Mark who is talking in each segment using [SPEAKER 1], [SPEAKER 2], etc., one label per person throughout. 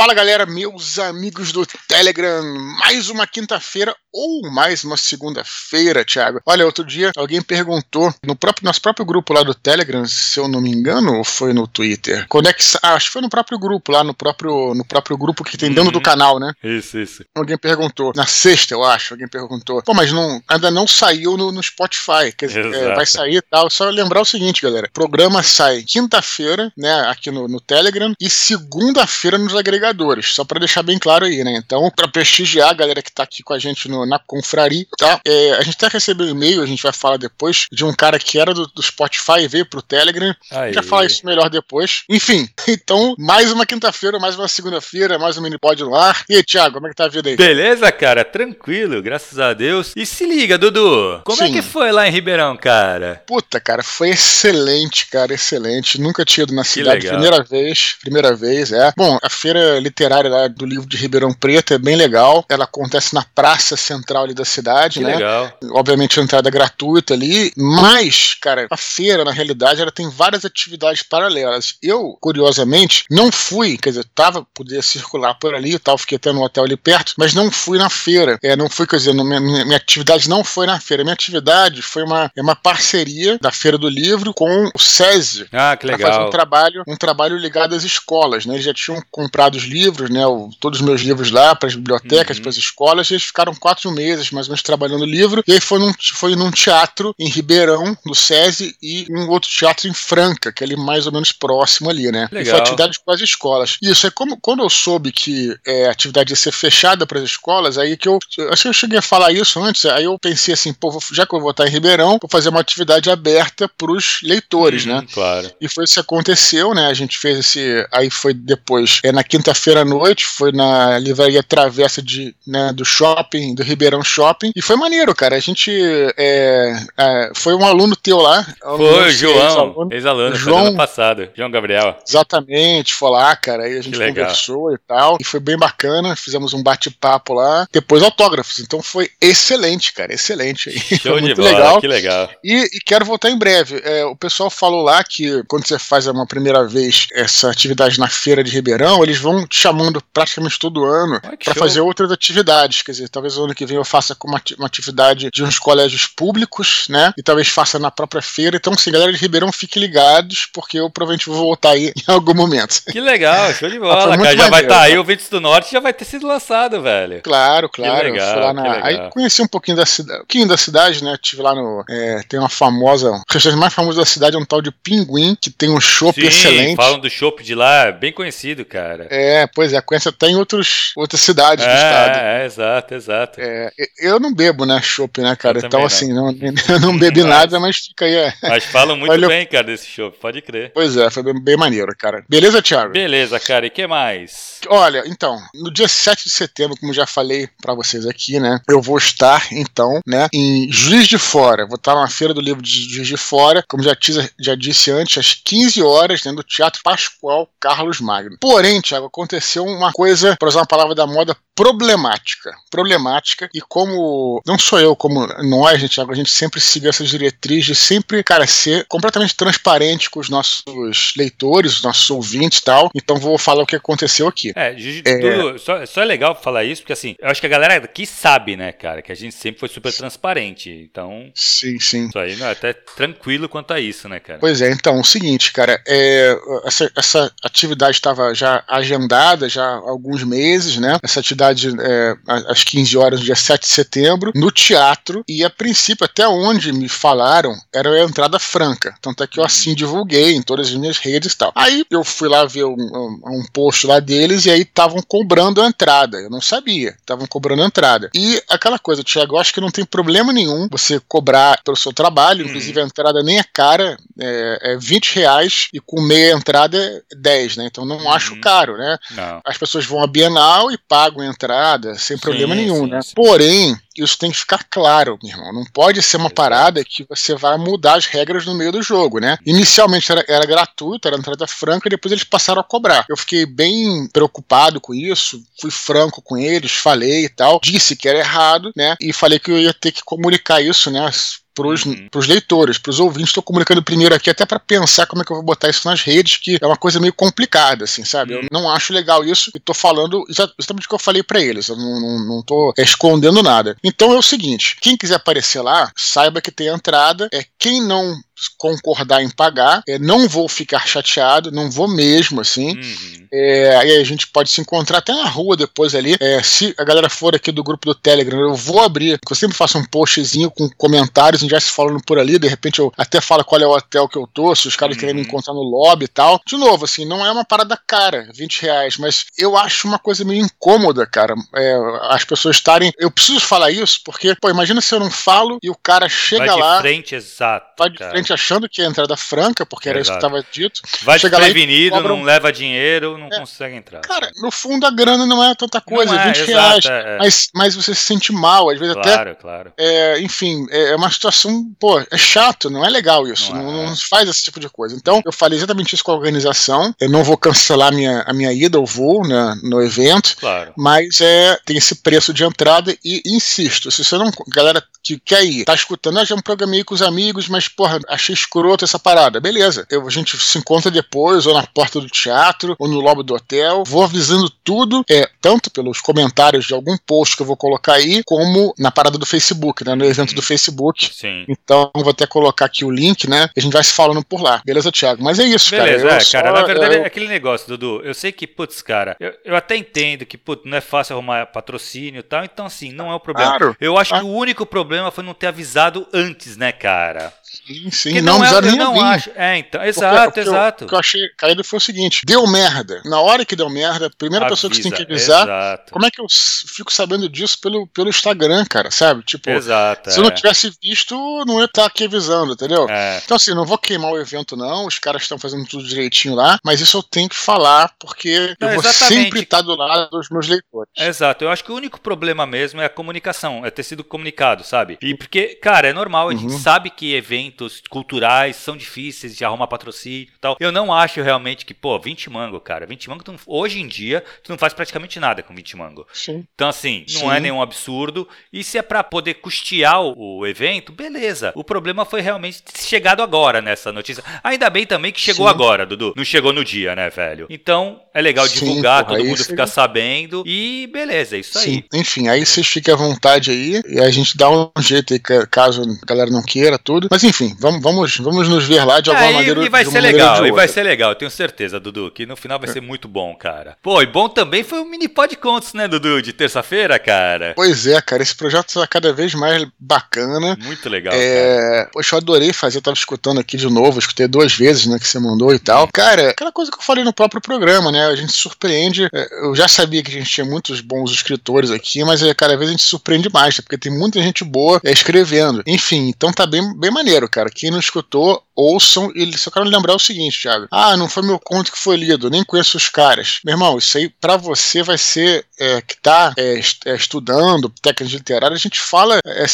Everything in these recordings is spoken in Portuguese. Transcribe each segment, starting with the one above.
[SPEAKER 1] Fala galera, meus amigos do Telegram, mais uma quinta-feira ou mais uma segunda-feira, Thiago. Olha, outro dia alguém perguntou no próprio nosso próprio grupo lá do Telegram, se eu não me engano, ou foi no Twitter. Quando é que ah, acho que foi no próprio grupo lá no próprio no próprio grupo que tem dentro uhum. do canal, né?
[SPEAKER 2] Isso, isso.
[SPEAKER 1] Alguém perguntou na sexta, eu acho. Alguém perguntou. Pô, mas não ainda não saiu no, no Spotify. Quer dizer, é, vai sair e tal. Só lembrar o seguinte, galera. O programa sai quinta-feira, né? Aqui no, no Telegram e segunda-feira nos agregadores. Só para deixar bem claro aí, né? Então, para prestigiar a galera que tá aqui com a gente no na confraria, tá? É, a gente até recebeu um e-mail, a gente vai falar depois, de um cara que era do, do Spotify e veio pro Telegram. Aí. A gente vai falar isso melhor depois. Enfim, então, mais uma quinta-feira, mais uma segunda-feira, mais um mini pod no ar. E aí, Thiago, como é que tá a vida aí?
[SPEAKER 2] Beleza, cara, tranquilo, graças a Deus. E se liga, Dudu, como é Sim. é que foi lá em Ribeirão, cara?
[SPEAKER 1] Puta, cara, foi excelente, cara, excelente. Nunca tinha ido na cidade, primeira vez, primeira vez, é. Bom, a feira literária lá do livro de Ribeirão Preto é bem legal. Ela acontece na praça central ali da cidade,
[SPEAKER 2] que
[SPEAKER 1] né?
[SPEAKER 2] Legal.
[SPEAKER 1] Obviamente entrada é gratuita ali, mas, cara, a feira, na realidade, ela tem várias atividades paralelas. Eu, curiosamente, não fui, quer dizer, tava, podia circular por ali e tal, fiquei até no hotel ali perto, mas não fui na feira. É, não fui, quer dizer, minha, minha, minha atividade não foi na feira. Minha atividade foi uma, é uma parceria da Feira do Livro com o SESI.
[SPEAKER 2] Ah, que legal.
[SPEAKER 1] fazer um trabalho, um trabalho ligado às escolas, né? Eles já tinham comprado os livros, né? O, todos os meus livros lá para as bibliotecas, uhum. para as escolas, e eles ficaram quatro meses mais ou menos trabalhando o livro. E aí foi num, foi num teatro em Ribeirão, do SESI, e um outro teatro em Franca, que é ali mais ou menos próximo ali, né?
[SPEAKER 2] Legal.
[SPEAKER 1] E foi atividade com as escolas. Isso, é como quando eu soube que é, a atividade ia ser fechada para as escolas, aí que eu. Acho que eu cheguei a falar isso antes, aí eu pensei assim, pô, já que eu vou estar em Ribeirão, vou fazer uma atividade aberta para os leitores,
[SPEAKER 2] uhum,
[SPEAKER 1] né?
[SPEAKER 2] Claro.
[SPEAKER 1] E foi isso que aconteceu, né? A gente fez esse. Aí foi depois, é na quinta-feira à noite, foi na livraria Travessa de, né, do shopping, do Ribeirão Shopping, e foi maneiro, cara. A gente. É, é, foi um aluno teu lá.
[SPEAKER 2] Foi, o João, ex-aluno, João ano passado, João Gabriel.
[SPEAKER 1] Exatamente, foi lá, cara. Aí a gente conversou e tal. E foi bem bacana. Fizemos um bate-papo lá. Depois autógrafos. Então foi excelente, cara. Excelente.
[SPEAKER 2] Show foi muito bola, legal. que legal.
[SPEAKER 1] E, e quero voltar em breve. É, o pessoal falou lá que quando você faz uma primeira vez essa atividade na feira de Ribeirão, eles vão te chamando praticamente todo ano para fazer outras atividades. Quer dizer, talvez o ano que vem eu faça como uma atividade de uns colégios públicos, né? E talvez faça na própria feira. Então, sim, galera de Ribeirão, fiquem ligados, porque eu provavelmente vou voltar aí em algum momento.
[SPEAKER 2] Que legal, show de bola, cara. Já vai estar tá aí, o Ventos do Norte já vai ter sido lançado, velho.
[SPEAKER 1] Claro, claro. Que legal, na... que Aí conheci um pouquinho da cidade, um pouquinho da cidade, né? Tive lá no. É, tem uma famosa. O restaurante mais famoso da cidade é um tal de Pinguim, que tem um chopp excelente.
[SPEAKER 2] Falam do chopp de lá, bem conhecido, cara.
[SPEAKER 1] É, pois é, conhece até em outros, outras cidades é, do estado.
[SPEAKER 2] É, exato, exato.
[SPEAKER 1] É, eu não bebo, né, chopp, né, cara? Então, não. assim, não, eu não bebi nada, mas fica aí. É.
[SPEAKER 2] Mas falam muito Valeu. bem, cara, desse chopp, pode crer.
[SPEAKER 1] Pois é, foi bem, bem maneiro, cara. Beleza, Thiago?
[SPEAKER 2] Beleza, cara, e que mais?
[SPEAKER 1] Olha, então, no dia 7 de setembro, como já falei para vocês aqui, né, eu vou estar, então, né, em Juiz de Fora. Vou estar na Feira do Livro de Juiz de Fora, como já, já disse antes, às 15 horas, dentro do Teatro Pascoal Carlos Magno. Porém, Thiago, aconteceu uma coisa, para usar uma palavra da moda, problemática. Problemática, e como não sou eu, como nós, gente, a gente sempre siga essas diretrizes de sempre, cara, ser completamente transparente com os nossos leitores, os nossos ouvintes e tal. Então vou falar o que aconteceu aqui.
[SPEAKER 2] É, é... só, só é legal falar isso, porque assim, eu acho que a galera aqui sabe, né, cara, que a gente sempre foi super transparente. Então.
[SPEAKER 1] Sim, sim.
[SPEAKER 2] Isso aí não é até tranquilo quanto a isso, né, cara?
[SPEAKER 1] Pois é, então, o seguinte, cara, é, essa, essa atividade estava já agendada já há alguns meses, né? Essa atividade é, às 15 horas, no dia 7 de setembro, no teatro, e a princípio, até onde me falaram, era a entrada franca. Tanto é que eu assim divulguei em todas as minhas redes e tal. Aí eu fui lá ver um, um, um post lá deles e aí estavam cobrando a entrada. Eu não sabia, estavam cobrando a entrada. E aquela coisa, Tiago, eu acho que não tem problema nenhum você cobrar pelo seu trabalho, uhum. inclusive a entrada nem é cara, é, é 20 reais e com meia entrada é 10, né? Então não uhum. acho caro, né?
[SPEAKER 2] Não.
[SPEAKER 1] As pessoas vão à Bienal e pagam a entrada sem problema
[SPEAKER 2] sim,
[SPEAKER 1] nenhum,
[SPEAKER 2] sim,
[SPEAKER 1] né?
[SPEAKER 2] Sim.
[SPEAKER 1] Porém, isso tem que ficar claro, meu irmão. Não pode ser uma parada que você vai mudar as regras no meio do jogo, né? Inicialmente era, era gratuito, era entrada franca, e depois eles passaram a cobrar. Eu fiquei bem preocupado com isso, fui franco com eles, falei e tal, disse que era errado, né? E falei que eu ia ter que comunicar isso, né? Pros, uhum. pros leitores, pros ouvintes. Estou comunicando primeiro aqui até para pensar como é que eu vou botar isso nas redes, que é uma coisa meio complicada, assim, sabe? Uhum. Eu não acho legal isso e tô falando exatamente o que eu falei para eles. Eu não, tô escondendo nada. Então é o seguinte: quem quiser aparecer lá, saiba que tem entrada. É quem não concordar em pagar, é, não vou ficar chateado, não vou mesmo, assim. Uhum. É, aí a gente pode se encontrar até na rua depois ali. É, se a galera for aqui do grupo do Telegram, eu vou abrir, eu sempre faço um postzinho com comentários, a gente vai se falando por ali, de repente eu até falo qual é o hotel que eu tô, se os caras uhum. querem me encontrar no lobby e tal. De novo, assim, não é uma parada cara, 20 reais, mas eu acho uma coisa meio incômoda, cara, é, as pessoas estarem. Eu preciso falar isso, porque, pô, imagina se eu não falo e o cara chega
[SPEAKER 2] vai
[SPEAKER 1] lá.
[SPEAKER 2] De frente, exato.
[SPEAKER 1] Vai de cara. frente achando que é entrada franca, porque era Exato. isso que estava dito.
[SPEAKER 2] Vai desprevenido, cobra... não leva dinheiro, não é. consegue entrar.
[SPEAKER 1] Cara, no fundo a grana não é tanta coisa, não é, 20 exato, reais. É, é. Mas, mas você se sente mal, às vezes
[SPEAKER 2] claro,
[SPEAKER 1] até.
[SPEAKER 2] Claro, claro.
[SPEAKER 1] É, enfim, é, é uma situação, pô, é chato, não é legal isso. Não, não, não, faz esse tipo de coisa. Então, eu falei exatamente isso com a organização. Eu não vou cancelar a minha, a minha ida, eu vou né, no evento.
[SPEAKER 2] Claro.
[SPEAKER 1] Mas é, tem esse preço de entrada e insisto, se você não. Galera que quer ir, tá escutando, ah, já me programei com os amigos, mas, porra, achei escroto essa parada. Beleza, eu, a gente se encontra depois, ou na porta do teatro, ou no lobby do hotel. Vou avisando tudo, é, tanto pelos comentários de algum post que eu vou colocar aí, como na parada do Facebook, né? No evento do Facebook.
[SPEAKER 2] Sim.
[SPEAKER 1] Então, vou até colocar aqui o link, né? A gente vai se falando por lá. Beleza, Thiago? Mas é isso,
[SPEAKER 2] Beleza,
[SPEAKER 1] cara.
[SPEAKER 2] É, só, cara, na verdade eu... é aquele negócio, Dudu. Eu sei que, putz, cara, eu, eu até entendo que, putz, não é fácil arrumar patrocínio e tal, então, assim, não é o problema. Claro. Eu acho ah. que o único problema foi não ter avisado antes, né, cara?
[SPEAKER 1] Sim, sim. não, não é, nem
[SPEAKER 2] não vir. acho. É, então, exato, porque, exato.
[SPEAKER 1] O que eu achei caído foi o seguinte: deu merda. Na hora que deu merda, a primeira Avisa, pessoa que você tem que avisar. Exato. Como é que eu fico sabendo disso pelo, pelo Instagram, cara? Sabe? Tipo,
[SPEAKER 2] exato,
[SPEAKER 1] se é. eu não tivesse visto, não ia estar aqui avisando, entendeu? É. Então, assim, não vou queimar o evento, não. Os caras estão fazendo tudo direitinho lá, mas isso eu tenho que falar, porque não, eu vou sempre estar do lado dos meus leitores.
[SPEAKER 2] Exato. Eu acho que o único problema mesmo é a comunicação, é ter sido comunicado, sabe? E porque, cara, é normal, a gente uhum. sabe que eventos culturais são difíceis de arrumar patrocínio e tal. Eu não acho realmente que, pô, 20 mango, cara. 20 mango, tu, hoje em dia, tu não faz praticamente nada com 20 mango.
[SPEAKER 1] Sim.
[SPEAKER 2] Então, assim, não Sim. é nenhum absurdo. E se é para poder custear o, o, evento, beleza. O problema foi realmente chegado agora nessa notícia. Ainda bem também que chegou Sim. agora, Dudu. Não chegou no dia, né, velho? Então, é legal divulgar, porra, todo mundo ficar sabendo. E beleza, é isso aí.
[SPEAKER 1] Enfim, aí vocês fiquem à vontade aí. E a gente dá um jeito aí, caso a galera não queira tudo. Mas enfim, vamos, vamos, vamos nos ver lá de alguma é, maneira.
[SPEAKER 2] E vai ser legal, e vai ser legal, tenho certeza, Dudu, que no final vai é. ser muito bom, cara. Pô, e bom também foi o mini pod contos, né, Dudu, de terça-feira, cara.
[SPEAKER 1] Pois é, cara, esse projeto está cada vez mais bacana.
[SPEAKER 2] Muito legal.
[SPEAKER 1] É... Poxa, eu adorei fazer, eu tava escutando aqui de novo, escutei duas vezes, né, que você mandou e tal. Cara, aquela coisa que eu falei no próprio programa, né, a gente surpreende. É, eu já sabia que a gente tinha muitos bons escritores aqui, mas é, cada vez a gente surpreende mais, porque tem muita gente boa escrevendo. Enfim, então tá bem, bem maneiro, cara. Quem não escutou, ouçam. E só quero lembrar o seguinte, Thiago. Ah, não foi meu conto que foi lido, nem conheço os caras. Meu irmão, isso aí para você vai ser é, que tá é, é, estudando técnicas literárias, a gente fala. É,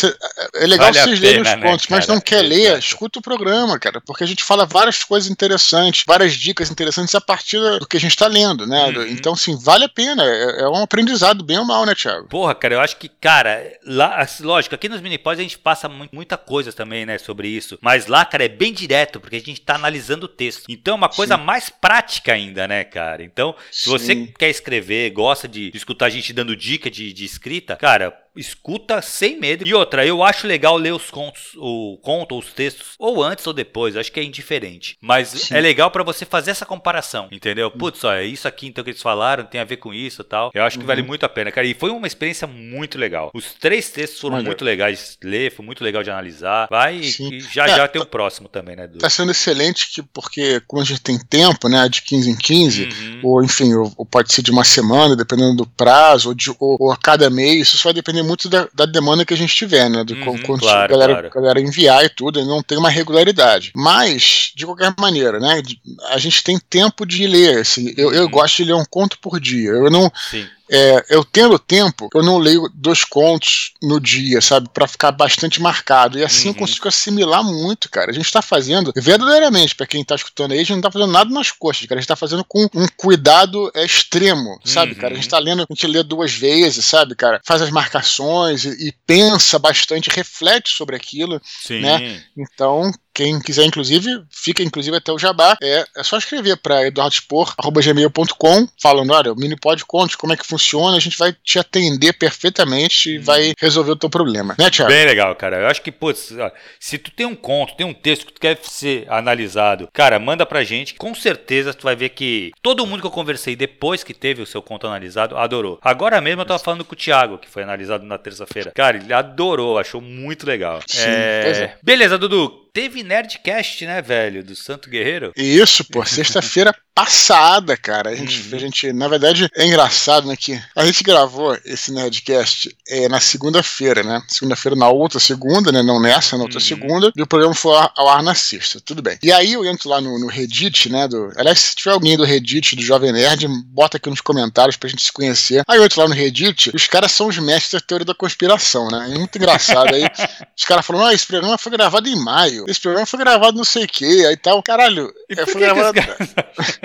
[SPEAKER 1] é legal vale vocês lerem os né, contos, né, mas não quer ler, escuta o programa, cara, porque a gente fala várias coisas interessantes, várias dicas interessantes a partir do que a gente tá lendo, né? Uhum. Então, assim, vale a pena. É, é, um aprendizado bem ou mal, né, Thiago?
[SPEAKER 2] Porra, cara, eu acho que, cara, lá, lógico, aqui nos minipods a gente passa muita coisa também, né, sobre isso. Mas lá, cara, é bem direto, porque a gente tá analisando o texto. Então é uma coisa Sim. mais prática ainda, né, cara? Então, se Sim. você quer escrever, gosta de, de escutar a gente dando dica de, de escrita, cara, escuta sem medo. E outra, eu acho legal ler os contos, o conto os textos, ou antes ou depois, acho que é indiferente. Mas Sim. é legal para você fazer essa comparação, entendeu? Putz, olha, isso aqui então que eles falaram tem a ver com isso e tal. Eu acho que uhum. vale muito a pena, cara. E foi uma experiência muito legal. Os três textos foram muito legais de ler, foi muito legal de analisar. Vai Sim. e já é, já tem o próximo também, né?
[SPEAKER 1] Do... Tá sendo excelente que, porque como a gente tem tempo, né, de 15 em 15, uhum. ou enfim, ou, ou, pode ser de uma semana, dependendo do prazo, ou, de, ou, ou a cada mês, isso vai depender muito da, da demanda que a gente tiver, né? Do uhum, quanto claro, a galera, claro. galera enviar e tudo, não tem uma regularidade. Mas, de qualquer maneira, né? A gente tem tempo de ler. Assim, eu, uhum. eu gosto de ler um conto por dia. Eu não.
[SPEAKER 2] Sim
[SPEAKER 1] é, eu tendo tempo, eu não leio dois contos no dia, sabe? para ficar bastante marcado. E assim uhum. eu consigo assimilar muito, cara. A gente tá fazendo, verdadeiramente, para quem tá escutando aí, a gente não tá fazendo nada nas costas, cara. A gente tá fazendo com um cuidado é, extremo, sabe, uhum. cara? A gente tá lendo, a gente lê duas vezes, sabe, cara? Faz as marcações e, e pensa bastante, reflete sobre aquilo, Sim. né? Então, quem quiser, inclusive, fica inclusive até o jabá. É, é só escrever para eduardospor.gmail.com falando: olha, o Minipod conte como é que funciona, a gente vai te atender perfeitamente e vai resolver o teu problema. Né, Thiago?
[SPEAKER 2] Bem legal, cara. Eu acho que, putz, se tu tem um conto, tem um texto que tu quer ser analisado, cara, manda pra gente. Com certeza tu vai ver que todo mundo que eu conversei depois que teve o seu conto analisado adorou. Agora mesmo eu tava falando com o Thiago, que foi analisado na terça-feira. Cara, ele adorou, achou muito legal. Sim, é... é. Beleza, Dudu teve Nerdcast, né, velho? Do Santo Guerreiro.
[SPEAKER 1] Isso, pô, sexta-feira passada, cara. A gente, uhum. a gente, na verdade, é engraçado, né, que a gente gravou esse Nerdcast é, na segunda-feira, né? Segunda-feira na outra segunda, né? Não nessa, na outra uhum. segunda. E o programa foi ao ar na sexta, tudo bem. E aí eu entro lá no, no Reddit, né? Do, aliás, se tiver alguém do Reddit, do Jovem Nerd, bota aqui nos comentários pra gente se conhecer. Aí eu entro lá no Reddit, os caras são os mestres da teoria da conspiração, né? É muito engraçado. Aí os caras falam, ah, esse programa foi gravado em maio. Esse programa foi gravado não sei o que, aí tal. Caralho,
[SPEAKER 2] e é, foi gravado.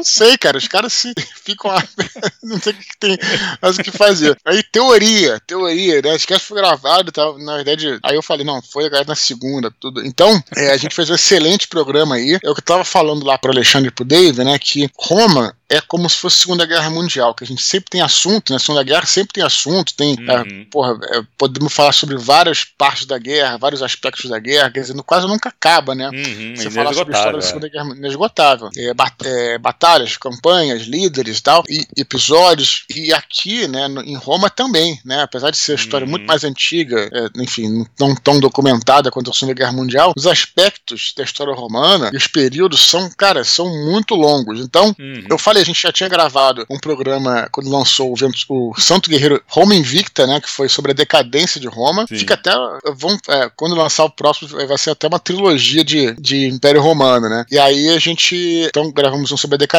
[SPEAKER 1] Não sei, cara. Os caras se ficam. não sei o que tem mais o que fazer. Aí, teoria, teoria, né? Esquece que foi gravado e tal. Na verdade, aí eu falei, não, foi gravado na segunda, tudo. Então, é, a gente fez um excelente programa aí. É o que eu tava falando lá pro Alexandre e pro Dave, né? Que Roma é como se fosse Segunda Guerra Mundial, que a gente sempre tem assunto, né? Segunda Guerra sempre tem assunto, tem. É, uhum. É, porra, é, podemos falar sobre várias partes da guerra, vários aspectos da guerra, quer dizer, quase nunca acaba, né?
[SPEAKER 2] Uhum,
[SPEAKER 1] Você falar sobre a história da Segunda Guerra inesgotável. É, bat, é, batalhas, campanhas, líderes e tal, e episódios. E aqui, né, em Roma também, né? Apesar de ser uma história uhum. muito mais antiga, é, enfim, não tão documentada quanto a Segunda Guerra Mundial, os aspectos da história romana e os períodos são, cara, são muito longos. Então, uhum. eu falei a gente já tinha gravado um programa quando lançou o, o Santo Guerreiro Roma Invicta, né? Que foi sobre a decadência de Roma. Sim. Fica até. Vão, é, quando lançar o próximo, vai ser até uma trilogia de, de Império Romano, né? E aí a gente. Então gravamos um sobre a decadência,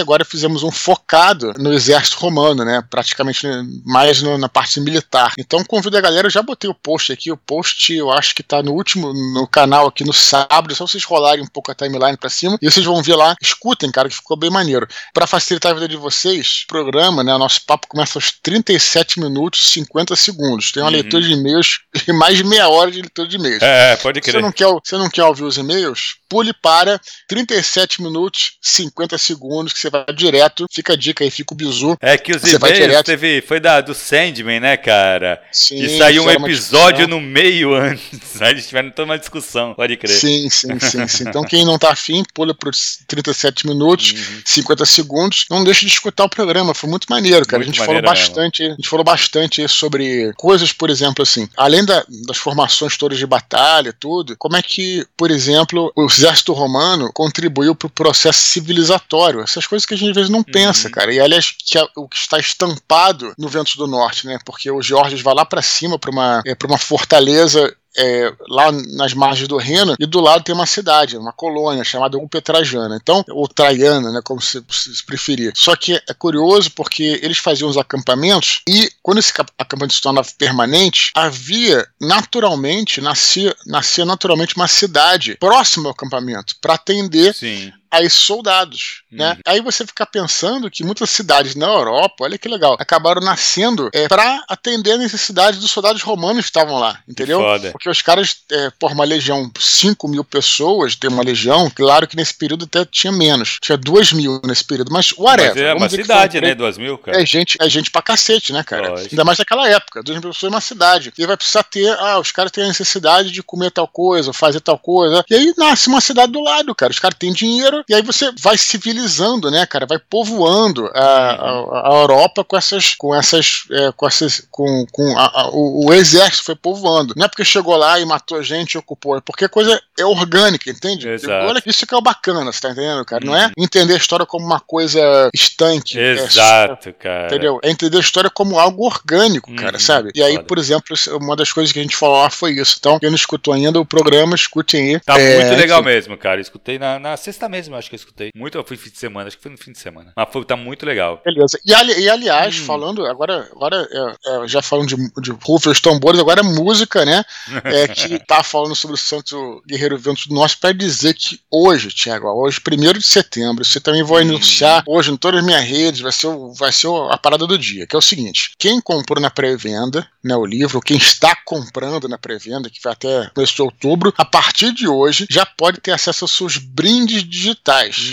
[SPEAKER 1] agora fizemos um focado no exército romano, né? Praticamente mais no, na parte militar. Então convido a galera, eu já botei o post aqui. O post eu acho que tá no último, no canal aqui no sábado. Só vocês rolarem um pouco a timeline pra cima e vocês vão ver lá. Escutem, cara, que ficou bem maneiro. Pra facilitar a vida de vocês, o programa, né? O nosso papo começa aos 37 minutos e 50 segundos. Tem uma uhum. leitura de e-mails e mais de meia hora de leitura de e-mails.
[SPEAKER 2] É, pode crer.
[SPEAKER 1] Você não quer, você não quer ouvir os e-mails? Pule para 37 minutos 50 segundos, que você vai direto. Fica a dica aí, fica o bizu.
[SPEAKER 2] É que os e-mails teve, foi da, do Sandman, né, cara? Sim. E saiu um episódio no meio antes. Aí eles tiveram toda uma discussão, pode crer.
[SPEAKER 1] Sim, sim, sim, sim. Então quem não tá afim, pula para 37 minutos, uhum. 50 segundos. Não deixe de escutar o programa, foi muito maneiro, cara. Muito a gente falou bastante, mesmo. a gente falou bastante sobre coisas, por exemplo, assim, além da, das formações todas de batalha, tudo, como é que, por exemplo, o exército romano contribuiu para o processo civilizatório. Essas coisas que a gente às vezes não uhum. pensa, cara. E aliás, que é o que está estampado no Vento do Norte, né? Porque o Georges vai lá para cima para uma, é, uma fortaleza é, lá nas margens do Reno, e do lado tem uma cidade, uma colônia chamada Upetrajana. Então, ou Traiana, né, como se, se preferir. Só que é curioso porque eles faziam os acampamentos e quando esse acampamento se tornava permanente, havia naturalmente, nascia, nascia naturalmente uma cidade próxima ao acampamento para atender
[SPEAKER 2] Sim
[SPEAKER 1] a esses soldados, né? Uhum. Aí você fica pensando que muitas cidades na Europa, olha que legal, acabaram nascendo é, para atender a necessidade dos soldados romanos que estavam lá, entendeu? Porque os caras, é, por uma legião, 5 mil pessoas, tem uma legião, claro que nesse período até tinha menos, tinha 2 mil nesse período, mas whatever. Mas
[SPEAKER 2] é uma cidade, né? 2 mil, cara.
[SPEAKER 1] É gente, é gente pra cacete, né, cara? Lógico. Ainda mais naquela época, 2 mil pessoas é uma cidade. E vai precisar ter, ah, os caras têm a necessidade de comer tal coisa, fazer tal coisa. E aí nasce uma cidade do lado, cara. Os caras têm dinheiro, e aí você vai civilizando, né, cara? Vai povoando a, a, a Europa com essas, com essas, é, com essas, com, com a, o, o, exército foi povoando. Não é porque chegou lá e matou a gente e ocupou, é porque a coisa é orgânica, entende?
[SPEAKER 2] Exato.
[SPEAKER 1] Olha, isso que é o bacana, você tá entendendo, cara? Não é uhum. entender a história como uma coisa estanque.
[SPEAKER 2] É Exato, é, cara.
[SPEAKER 1] Entendeu? É entender a história como algo orgânico, cara, uhum, sabe? E aí, foda. por exemplo, uma das coisas que a gente falou lá foi isso. Então, quem não escutou ainda o programa, escutem aí.
[SPEAKER 2] Tá é, muito legal mesmo, cara. Escutei na, na sexta mesmo mesmo, acho que eu escutei. Muito, eu fui fim de semana, acho que foi no fim de semana. Mas foi, tá muito legal.
[SPEAKER 1] Beleza. E, ali, e aliás, hum. falando, agora, agora é, é, já falando de, de rufos, tambores, agora é música, né? É, que tá falando sobre o Santo Guerreiro Vento do Norte para dizer que hoje, Tiago, hoje, 1 de setembro, você também vai hum. anunciar hoje em todas as minhas redes, vai ser, vai ser a parada do dia, que é o seguinte: quem comprou na pré-venda, né, o livro, quem está comprando na pré-venda, que vai até começo de outubro, a partir de hoje já pode ter acesso aos seus brindes digitais.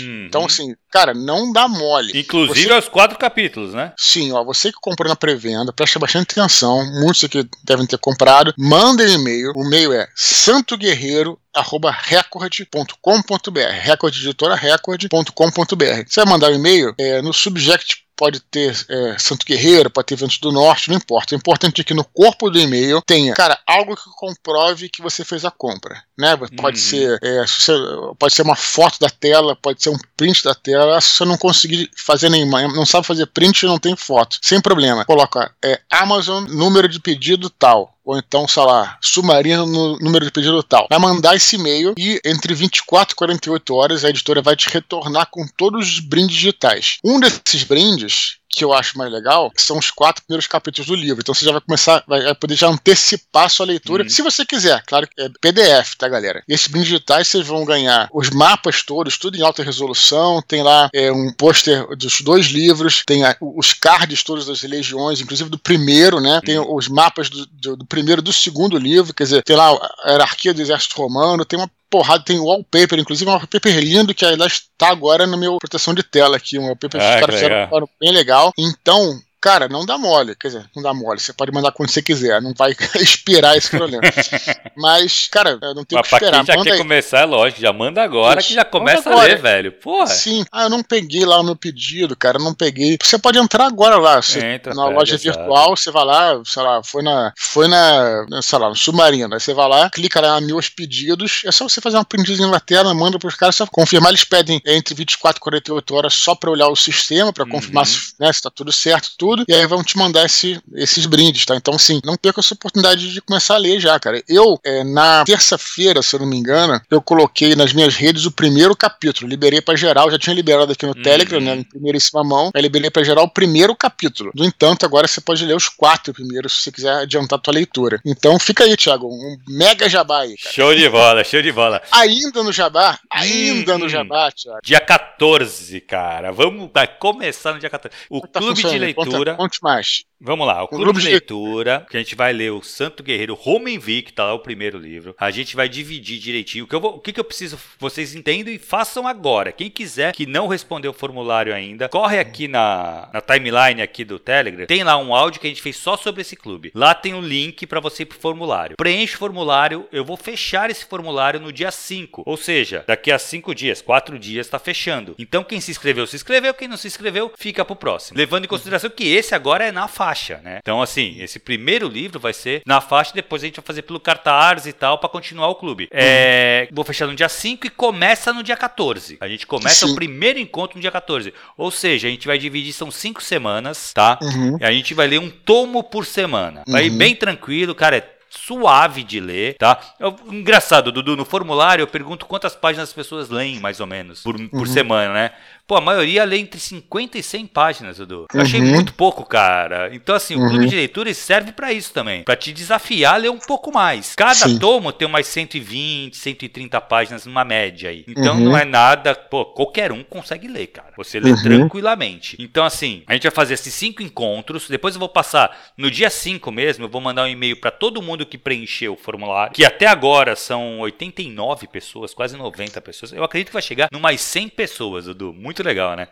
[SPEAKER 1] Uhum. Então, assim, cara, não dá mole.
[SPEAKER 2] Inclusive você... aos quatro capítulos, né?
[SPEAKER 1] Sim, ó, você que comprou na pré-venda, presta bastante atenção, muitos aqui devem ter comprado, manda um e-mail, o e-mail é santoguerreiro arroba record.com.br, record editora record.com.br. Você vai mandar um e-mail é, no subject pode ter é, Santo Guerreiro, pode ter Ventos do Norte, não importa. O importante é que no corpo do e-mail tenha, cara, algo que comprove que você fez a compra, né? Pode uhum. ser, é, pode ser uma foto da tela, pode ser um print da tela. Se você não conseguir fazer nenhuma, não sabe fazer print, não tem foto, sem problema. Coloca é, Amazon número de pedido tal ou então, sei lá, submarino no número de pedido tal. Vai mandar esse e-mail e entre 24 e 48 horas a editora vai te retornar com todos os brindes digitais. Um desses brindes que eu acho mais legal são os quatro primeiros capítulos do livro. Então você já vai começar, vai poder já antecipar sua leitura, uhum. se você quiser. Claro que é PDF, tá, galera? E esses brindes digitais vocês vão ganhar os mapas todos, tudo em alta resolução. Tem lá é, um pôster dos dois livros, tem a, os cards todos das legiões, inclusive do primeiro, né? Tem uhum. os mapas do, do, do primeiro e do segundo livro, quer dizer, tem lá a hierarquia do exército romano, tem uma porrada, tem wallpaper, inclusive um wallpaper lindo que aliás está agora na minha proteção de tela aqui, um wallpaper ah, que os caras fizeram bem legal. Então, Cara, não dá mole. Quer dizer, não dá mole. Você pode mandar quando você quiser. Não vai expirar esse problema. Mas, cara, não tem o que esperar.
[SPEAKER 2] Quem já quer aí. começar, é lógico. Já manda agora Isso. que já começa a ler, velho. Porra.
[SPEAKER 1] Sim. Ah, eu não peguei lá o meu pedido, cara. Não peguei. Você pode entrar agora lá. Você, Entra, na pega, loja virtual, você vai lá, sei lá, foi na. Foi na. Sei lá, no Submarino. Aí você vai lá, clica lá meus pedidos. É só você fazer uma printzinha na tela, manda pros caras, só confirmar. Eles pedem entre 24 e 48 horas só pra olhar o sistema, pra confirmar uhum. se, né, se tá tudo certo, tudo tudo, e aí vão te mandar esse, esses brindes, tá? Então, assim, não perca essa oportunidade de começar a ler já, cara. Eu, é, na terça-feira, se eu não me engano, eu coloquei nas minhas redes o primeiro capítulo, liberei para geral, já tinha liberado aqui no uhum. Telegram, né, em primeiríssima mão, aí liberei para geral o primeiro capítulo. No entanto, agora você pode ler os quatro primeiros, se você quiser adiantar a tua leitura. Então, fica aí, Thiago, um mega jabá aí,
[SPEAKER 2] cara. Show de bola, show de bola.
[SPEAKER 1] Ainda no jabá, ainda hum, no jabá, Thiago.
[SPEAKER 2] Dia 14, cara, vamos começar no dia 14. O tá Clube de Leitura
[SPEAKER 1] leitura. Conte, mais.
[SPEAKER 2] Vamos lá, o Clube, de Leitura, que a gente vai ler o Santo Guerreiro Roma Invicta, lá o primeiro livro. A gente vai dividir direitinho. O que, eu vou, o que, que eu preciso vocês entendam e façam agora. Quem quiser que não respondeu o formulário ainda, corre aqui na, na timeline aqui do Telegram. Tem lá um áudio que a gente fez só sobre esse clube. Lá tem o um link para você ir pro formulário. Preenche o formulário. Eu vou fechar esse formulário no dia 5. Ou seja, daqui a 5 dias, 4 dias, está fechando. Então quem se inscreveu, se inscreveu. Quem não se inscreveu, fica pro próximo. Levando em consideração que esse agora é na faixa, né? Então, assim, esse primeiro livro vai ser na faixa, depois a gente vai fazer pelo Catarse e tal, para continuar o clube. É, uhum. Vou fechar no dia 5 e começa no dia 14. A gente começa Sim. o primeiro encontro no dia 14. Ou seja, a gente vai dividir, são cinco semanas, tá? Uhum. E a gente vai ler um tomo por semana. Vai uhum. ir bem tranquilo, cara, é suave de ler, tá? Engraçado, Dudu, no formulário eu pergunto quantas páginas as pessoas leem, mais ou menos, por, por uhum. semana, né? Pô, a maioria lê entre 50 e 100 páginas, Dudu. Eu uhum. achei muito pouco, cara. Então, assim, o uhum. clube de leitura serve para isso também. para te desafiar a ler um pouco mais. Cada Sim. tomo tem umas 120, 130 páginas numa média aí. Então, uhum. não é nada... Pô, qualquer um consegue ler, cara. Você lê uhum. tranquilamente. Então, assim, a gente vai fazer esses cinco encontros. Depois eu vou passar no dia 5 mesmo. Eu vou mandar um e-mail para todo mundo que preencheu o formulário. Que até agora são 89 pessoas, quase 90 pessoas. Eu acredito que vai chegar no mais 100 pessoas, Dudu. Muito legal, né?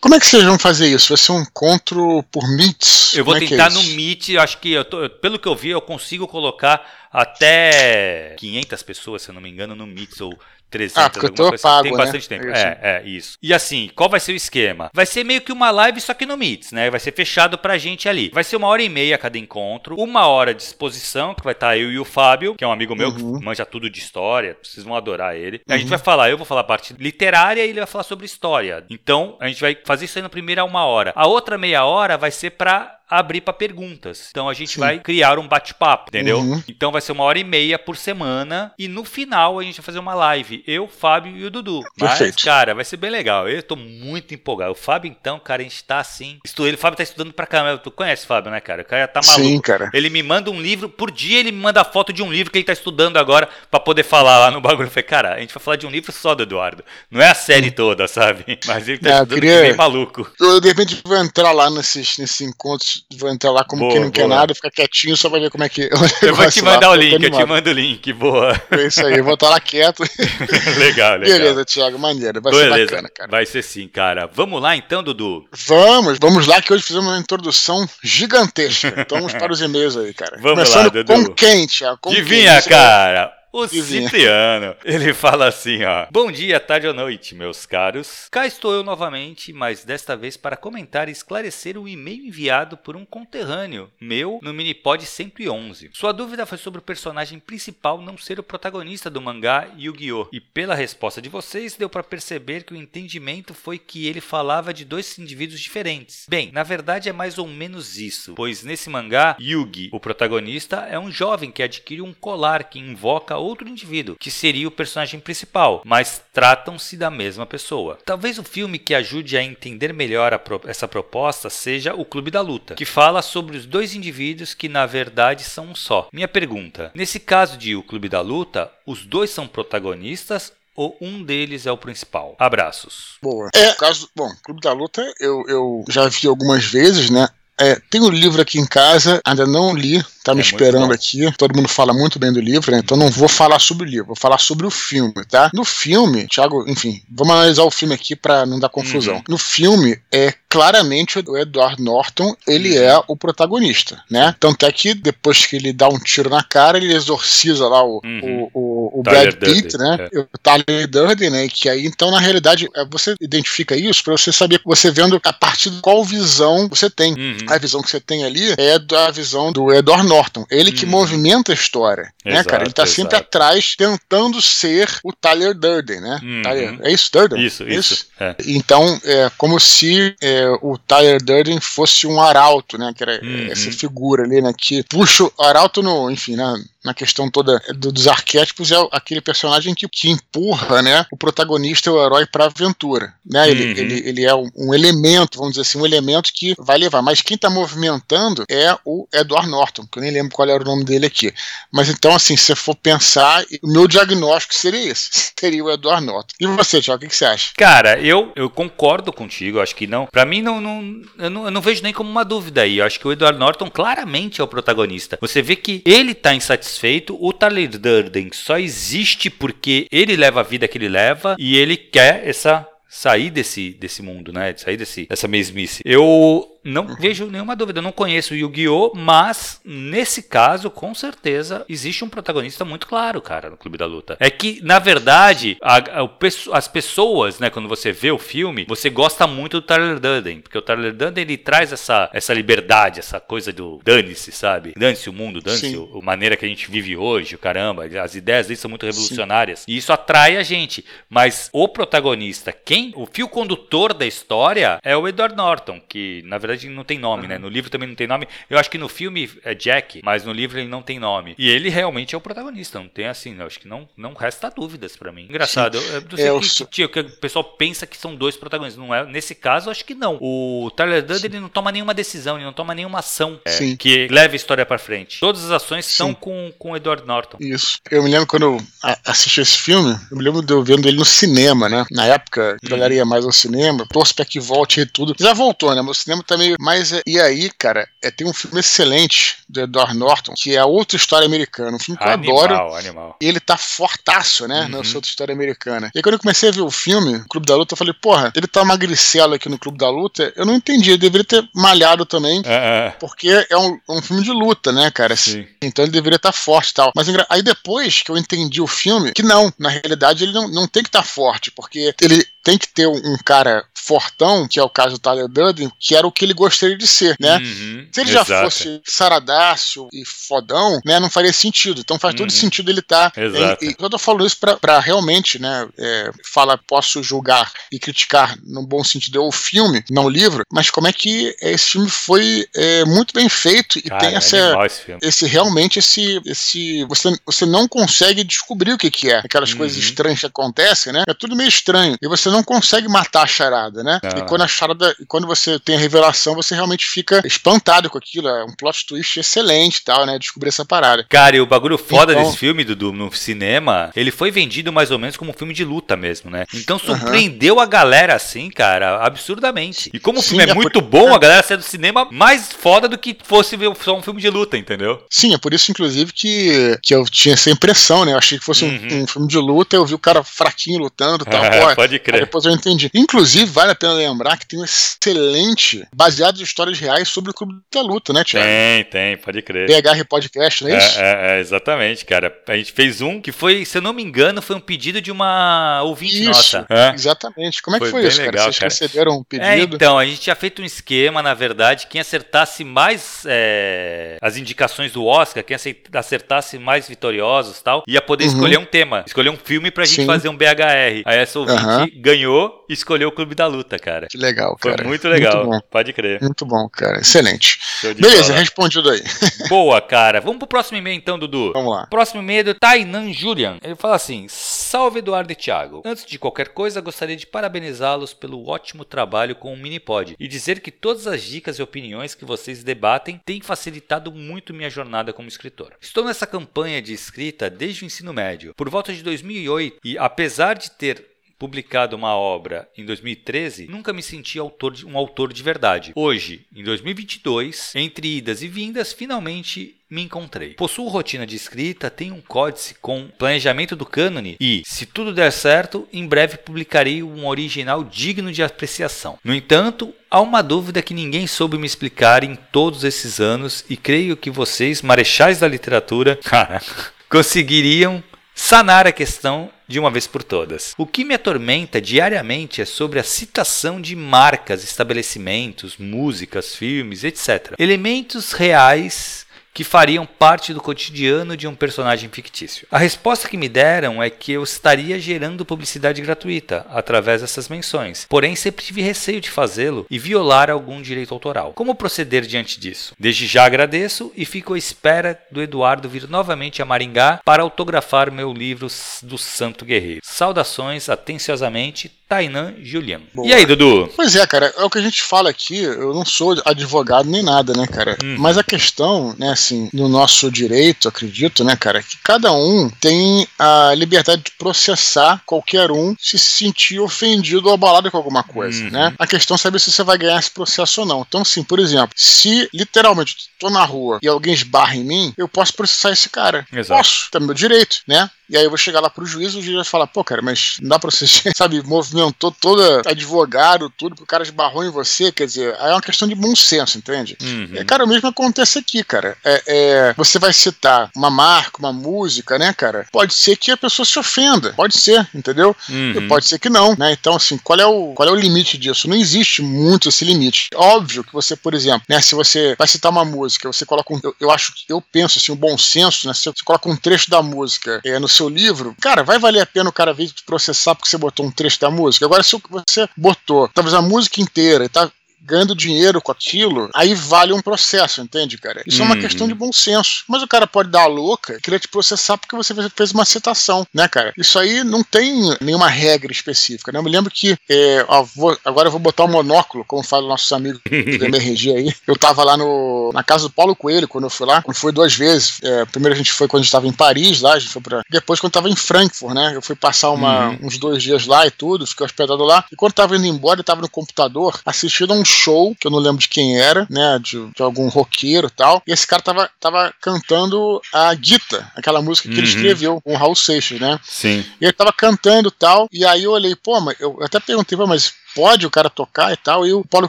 [SPEAKER 1] Como é que vocês vão fazer isso? Vai ser um encontro por Meets?
[SPEAKER 2] Eu vou
[SPEAKER 1] é
[SPEAKER 2] tentar é no Meet, acho que, eu tô, pelo que eu vi, eu consigo colocar até 500 pessoas, se eu não me engano, no Meets, ou 300, ah,
[SPEAKER 1] porque eu tô assim. pago,
[SPEAKER 2] Tem
[SPEAKER 1] né?
[SPEAKER 2] bastante tempo. É, é, isso. E assim, qual vai ser o esquema? Vai ser meio que uma live, só que no Meets, né? Vai ser fechado pra gente ali. Vai ser uma hora e meia cada encontro, uma hora de exposição, que vai estar tá eu e o Fábio, que é um amigo meu uhum. que manja tudo de história, vocês vão adorar ele. Uhum. A gente uhum. vai falar, eu vou falar a parte literária e ele vai falar sobre história. Então, a gente vai fazer isso aí na primeira uma hora. A outra meia hora vai ser pra abrir para perguntas. Então a gente Sim. vai criar um bate-papo, entendeu? Uhum. Então vai ser uma hora e meia por semana e no final a gente vai fazer uma live. Eu, Fábio e o Dudu. Perfeito. Mas, cara, vai ser bem legal. Eu tô muito empolgado. O Fábio, então, cara, a gente tá assim. Estu... Ele, o Fábio tá estudando pra caramba. Tu conhece o Fábio, né, cara? O cara tá maluco. Sim, cara. Ele me manda um livro, por dia ele me manda foto de um livro que ele tá estudando agora para poder falar lá no bagulho. Eu falei, cara, a gente vai falar de um livro só do Eduardo. Não é a série toda, sabe? Mas ele tá é, estudando queria... bem maluco.
[SPEAKER 1] Eu, de repente, vou entrar lá nesses, nesses encontros, vou entrar lá como boa, quem não boa. quer nada, ficar quietinho, só vai ver como é que.
[SPEAKER 2] Eu vou te mandar lá, o link, eu te mando o link, boa.
[SPEAKER 1] É isso aí, eu vou estar lá quieto.
[SPEAKER 2] legal, legal.
[SPEAKER 1] Beleza, Thiago, maneiro. Vai Beleza. ser bacana, cara.
[SPEAKER 2] Vai ser sim, cara. Vamos lá então, Dudu?
[SPEAKER 1] Vamos, vamos lá, que hoje fizemos uma introdução gigantesca. Então vamos para os e-mails aí, cara.
[SPEAKER 2] Vamos Começando lá, Dudu.
[SPEAKER 1] Com quem, Thiago? Com
[SPEAKER 2] Adivinha, quem? cara? O Cipriano. Ele fala assim, ó. Bom dia, tarde ou noite, meus caros. Cá estou eu novamente, mas desta vez para comentar e esclarecer o e-mail enviado por um conterrâneo meu no Minipod 111. Sua dúvida foi sobre o personagem principal não ser o protagonista do mangá Yu-Gi-Oh! E pela resposta de vocês, deu para perceber que o entendimento foi que ele falava de dois indivíduos diferentes. Bem, na verdade é mais ou menos isso, pois nesse mangá, Yugi, o protagonista, é um jovem que adquire um colar que invoca outro indivíduo, que seria o personagem principal, mas tratam-se da mesma pessoa. Talvez o filme que ajude a entender melhor pro essa proposta seja O Clube da Luta, que fala sobre os dois indivíduos que na verdade são um só. Minha pergunta: nesse caso de O Clube da Luta, os dois são protagonistas ou um deles é o principal? Abraços.
[SPEAKER 1] Boa. É, caso, bom, Clube da Luta eu, eu já vi algumas vezes, né? É, tem um livro aqui em casa, ainda não li, tá me é esperando aqui. Todo mundo fala muito bem do livro, né? Então não vou falar sobre o livro, vou falar sobre o filme, tá? No filme, Thiago, enfim, vamos analisar o filme aqui para não dar confusão. Uhum. No filme, é claramente o Edward Norton, ele uhum. é o protagonista, né? Tanto é que depois que ele dá um tiro na cara, ele exorciza lá o, uhum. o, o, o Brad Pitt, né? É. O Tyler Durden, né? Que aí, então, na realidade, é, você identifica isso para você saber, você vendo a partir de qual visão você tem. Uhum a visão que você tem ali é da visão do Edward Norton. Ele que hum. movimenta a história. Exato, né, cara? Ele tá sempre atrás tentando ser o Tyler Durden, né? Uhum. Tyler, é isso, Durden?
[SPEAKER 2] Isso, isso. isso?
[SPEAKER 1] É. Então, é como se é, o Tyler Durden fosse um arauto, né? Que era uhum. essa figura ali, né? Que puxa o arauto no, enfim, né? Na questão toda do, dos arquétipos, é aquele personagem que, que empurra né, o protagonista, o herói, para a aventura. Né? Ele, uhum. ele, ele é um, um, elemento, vamos dizer assim, um elemento que vai levar. Mas quem está movimentando é o Edward Norton, que eu nem lembro qual era o nome dele aqui. Mas então, assim, se você for pensar, o meu diagnóstico seria esse: teria o Edward Norton. E você, Tiago, o que, que, você acha?
[SPEAKER 2] Cara, eu, eu concordo contigo, acho que não. Para mim, não, não eu, não, eu não vejo nem como uma dúvida aí. Eu acho que o Edward Norton claramente é o protagonista. Você vê que ele está insatisfeito satisfeito. O Tyler Durden só existe porque ele leva a vida que ele leva e ele quer essa sair desse, desse mundo, né? Sair desse, dessa mesmice. Eu não uhum. vejo nenhuma dúvida, eu não conheço o Yu-Gi-Oh!, mas nesse caso, com certeza, existe um protagonista muito claro, cara, no Clube da Luta. É que, na verdade, a, a, as pessoas, né, quando você vê o filme, você gosta muito do Tyler Durden, porque o Tyler Durden, ele traz essa, essa liberdade, essa coisa do dane-se, sabe? Dane-se o mundo, dane-se a maneira que a gente vive hoje, o caramba, as ideias dele são muito revolucionárias. Sim. E isso atrai a gente. Mas o protagonista, quem, o fio condutor da história é o Edward Norton, que, na verdade, verdade não tem nome, né? No livro também não tem nome. Eu acho que no filme é Jack, mas no livro ele não tem nome. E ele realmente é o protagonista, não tem assim, eu acho que não, não resta dúvidas para mim. Engraçado, eu, eu, sei eu que, que, que, o pessoal pensa que são dois protagonistas, não é? Nesse caso, acho que não. O Tyler Durden ele não toma nenhuma decisão, ele não toma nenhuma ação é, que leve a história para frente. Todas as ações Sim. são com, com o Edward Norton.
[SPEAKER 1] Isso. Eu me lembro quando eu assisti esse filme, eu me lembro de eu vendo ele no cinema, né? Na época, eu trabalharia hum. mais ao cinema, torço pra que volte e tudo. Já voltou, né? Mas o cinema tá meio mais. É, e aí, cara, é, tem um filme excelente do Edward Norton, que é outra história americana. Um filme que animal, eu adoro. Animal. E ele tá fortaço, né? Uhum. Nessa outra história americana. E aí, quando eu comecei a ver o filme, Clube da Luta, eu falei, porra, ele tá magricelo aqui no Clube da Luta. Eu não entendi, ele deveria ter malhado também. Uh Porque é um, um, filme de luta, né, cara? Sim. Então ele deveria estar tá forte e tal. Mas aí depois que eu entendi o filme, que não, na realidade ele não, não tem que estar tá forte, porque ele tem que ter um cara fortão, que é o caso do Tyler Durden, que era o que ele gostaria de ser, né?
[SPEAKER 2] Uhum,
[SPEAKER 1] Se ele já
[SPEAKER 2] exato.
[SPEAKER 1] fosse saradácio e fodão, né, não faria sentido. Então faz todo
[SPEAKER 2] Uhum.
[SPEAKER 1] sentido ele estar.
[SPEAKER 2] Exato.
[SPEAKER 1] e, e eu tô falando isso pra, pra realmente, né, é, fala, posso julgar e criticar no bom sentido o filme, não o livro, mas como é que esse filme foi é, muito bem feito e
[SPEAKER 2] Cara,
[SPEAKER 1] tem
[SPEAKER 2] é
[SPEAKER 1] essa,
[SPEAKER 2] animal esse
[SPEAKER 1] esse realmente esse esse você, você não consegue descobrir o que que é aquelas
[SPEAKER 2] Uhum.
[SPEAKER 1] coisas estranhas que acontecem né é tudo meio estranho e você não consegue matar a charada né
[SPEAKER 2] Não.
[SPEAKER 1] e quando a charada quando você tem a revelação você realmente fica espantado com aquilo é um plot twist excelente e tal né descobrir essa parada
[SPEAKER 2] Cara, e o bagulho foda
[SPEAKER 1] Então-
[SPEAKER 2] desse filme, Dudu, no cinema, ele foi vendido mais ou menos como um filme de luta mesmo, né? Então surpreendeu a galera assim, cara, absurdamente. E como o
[SPEAKER 1] Sim,
[SPEAKER 2] filme é,
[SPEAKER 1] é por-
[SPEAKER 2] muito bom, a galera saiu do cinema mais foda do que fosse ver só um filme de luta, entendeu?
[SPEAKER 1] Sim, é por isso, inclusive, que, que eu tinha essa impressão, né? Eu achei que fosse um-
[SPEAKER 2] Uhum.
[SPEAKER 1] um, filme de luta, eu vi o cara fraquinho lutando e tal.
[SPEAKER 2] Pode crer.
[SPEAKER 1] Depois eu entendi. Inclusive, vale a pena lembrar que tem um excelente, baseado em histórias reais sobre o Clube da Luta, né, Thiago?
[SPEAKER 2] Tem, tem, pode crer.
[SPEAKER 1] BH Podcast, não é, isso?
[SPEAKER 2] É, é, é, exatamente, cara. A gente fez um que foi, se eu não me engano, foi um pedido de uma ouvinte
[SPEAKER 1] Isso,
[SPEAKER 2] nossa. É.
[SPEAKER 1] exatamente. Como é que
[SPEAKER 2] Foi
[SPEAKER 1] foi,
[SPEAKER 2] bem
[SPEAKER 1] isso, cara?
[SPEAKER 2] legal,
[SPEAKER 1] Vocês
[SPEAKER 2] cara.
[SPEAKER 1] receberam um
[SPEAKER 2] É,
[SPEAKER 1] pedido?
[SPEAKER 2] então, a gente tinha feito um esquema, na verdade, quem acertasse mais é, as indicações do Oscar, quem acertasse mais vitoriosos e tal, ia poder
[SPEAKER 1] Uhum.
[SPEAKER 2] escolher um tema, escolher um filme pra gente
[SPEAKER 1] Sim.
[SPEAKER 2] fazer um BHR. Aí essa ouvinte
[SPEAKER 1] Aham.
[SPEAKER 2] Ganhou e escolheu o Clube da Luta, cara.
[SPEAKER 1] Que legal,
[SPEAKER 2] Foi
[SPEAKER 1] cara.
[SPEAKER 2] muito legal,
[SPEAKER 1] Muito
[SPEAKER 2] pode crer.
[SPEAKER 1] Muito bom, cara. Excelente. Beleza,
[SPEAKER 2] bola.
[SPEAKER 1] respondido aí.
[SPEAKER 2] Boa, cara. Vamos pro próximo e-mail então, Dudu.
[SPEAKER 1] Vamos lá.
[SPEAKER 2] Próximo e-mail é do Tainan Julian. Ele fala assim: Salve Eduardo e Thiago. Antes de qualquer coisa, gostaria de parabenizá-los pelo ótimo trabalho com o Minipod e dizer que todas as dicas e opiniões que vocês debatem têm facilitado muito minha jornada como escritor. Estou nessa campanha de escrita desde o ensino médio, por volta de 2008, e apesar de ter publicado uma obra em 2013, nunca me senti autor de, um autor de verdade. Hoje, em 2022, entre idas e vindas, finalmente me encontrei. Possuo rotina de escrita, tenho um códice com planejamento do cânone e, se tudo der certo, em breve publicarei um original digno de apreciação. No entanto, há uma dúvida que ninguém soube me explicar em todos esses anos e creio que vocês, marechais da literatura, conseguiriam sanar a questão de uma vez por todas. O que me atormenta diariamente é sobre a citação de marcas, estabelecimentos, músicas, filmes, etc. Elementos reais que fariam parte do cotidiano de um personagem fictício. A resposta que me deram é que eu estaria gerando publicidade gratuita através dessas menções, porém sempre tive receio de fazê-lo e violar algum direito autoral. Como proceder diante disso? Desde já agradeço e fico à espera do Eduardo vir novamente a Maringá para autografar meu livro do Santo Guerreiro. Saudações atenciosamente, Tainan Julian.
[SPEAKER 1] Boa.
[SPEAKER 2] E aí, Dudu?
[SPEAKER 1] Pois é, cara, é o que a gente fala aqui, eu não sou advogado nem nada, né, cara?
[SPEAKER 2] Uhum.
[SPEAKER 1] Mas a questão, né, assim, no nosso direito, acredito, né, cara, que cada um tem a liberdade de processar qualquer um se se sentir ofendido ou abalado com alguma coisa,
[SPEAKER 2] Uhum.
[SPEAKER 1] né? A questão é saber se você vai ganhar esse processo ou não. Então, assim, por exemplo, se literalmente eu tô na rua e alguém esbarra em mim, eu posso processar esse cara.
[SPEAKER 2] Exato.
[SPEAKER 1] Posso, tá meu direito, né? E aí eu vou chegar lá pro juiz, o juiz vai falar, pô, cara, mas não dá pra você, sabe, movimentou toda advogado, tudo, porque o cara esbarrou em você, quer dizer, aí é uma questão de bom senso, entende?
[SPEAKER 2] Uhum.
[SPEAKER 1] É, cara, o mesmo acontece aqui, cara. É, é, você vai citar uma marca, uma música, né, cara? Pode ser que a pessoa se ofenda, pode ser, entendeu?
[SPEAKER 2] Uhum.
[SPEAKER 1] E Pode ser que não, né? Então, assim, qual é, o, qual é o limite disso? Não existe muito esse limite. Óbvio que você, por exemplo, né, se você vai citar uma música, você coloca um. Eu, eu acho, eu penso assim, um bom senso, né? Se você coloca um trecho da música é, no seu livro, cara, vai valer a pena o cara vir te processar porque você botou um trecho da música. Agora, se você botou talvez a música inteira e tá ganhando dinheiro com aquilo, aí vale um processo, entende, cara? Isso é uma
[SPEAKER 2] Uhum.
[SPEAKER 1] questão de bom senso. Mas o cara pode dar a louca e querer te processar porque você fez uma citação, né, cara? Isso aí não tem nenhuma regra específica, né? Eu me lembro que, é, ó, vou- agora eu vou botar um monóculo, como falam nossos amigos do MRG aí. Eu tava lá no, na casa do Paulo Coelho quando eu fui lá. Eu fui duas vezes. É, primeiro a gente foi quando a gente tava em Paris, lá, a gente foi pra... Depois quando tava em Frankfurt, né? Eu fui passar uma- uns dois dias lá e tudo, fiquei hospedado lá. E quando tava indo embora, eu tava no computador assistindo a um show, que eu não lembro de quem era, né? De, de algum roqueiro e tal. E esse cara tava, tava cantando a Gita, aquela música que ele
[SPEAKER 2] Uhum.
[SPEAKER 1] escreveu com o Raul Seixas, né?
[SPEAKER 2] Sim.
[SPEAKER 1] E ele tava cantando e tal, e aí eu olhei, pô, mas eu até perguntei, pô, mas pode o cara tocar e tal. E o Paulo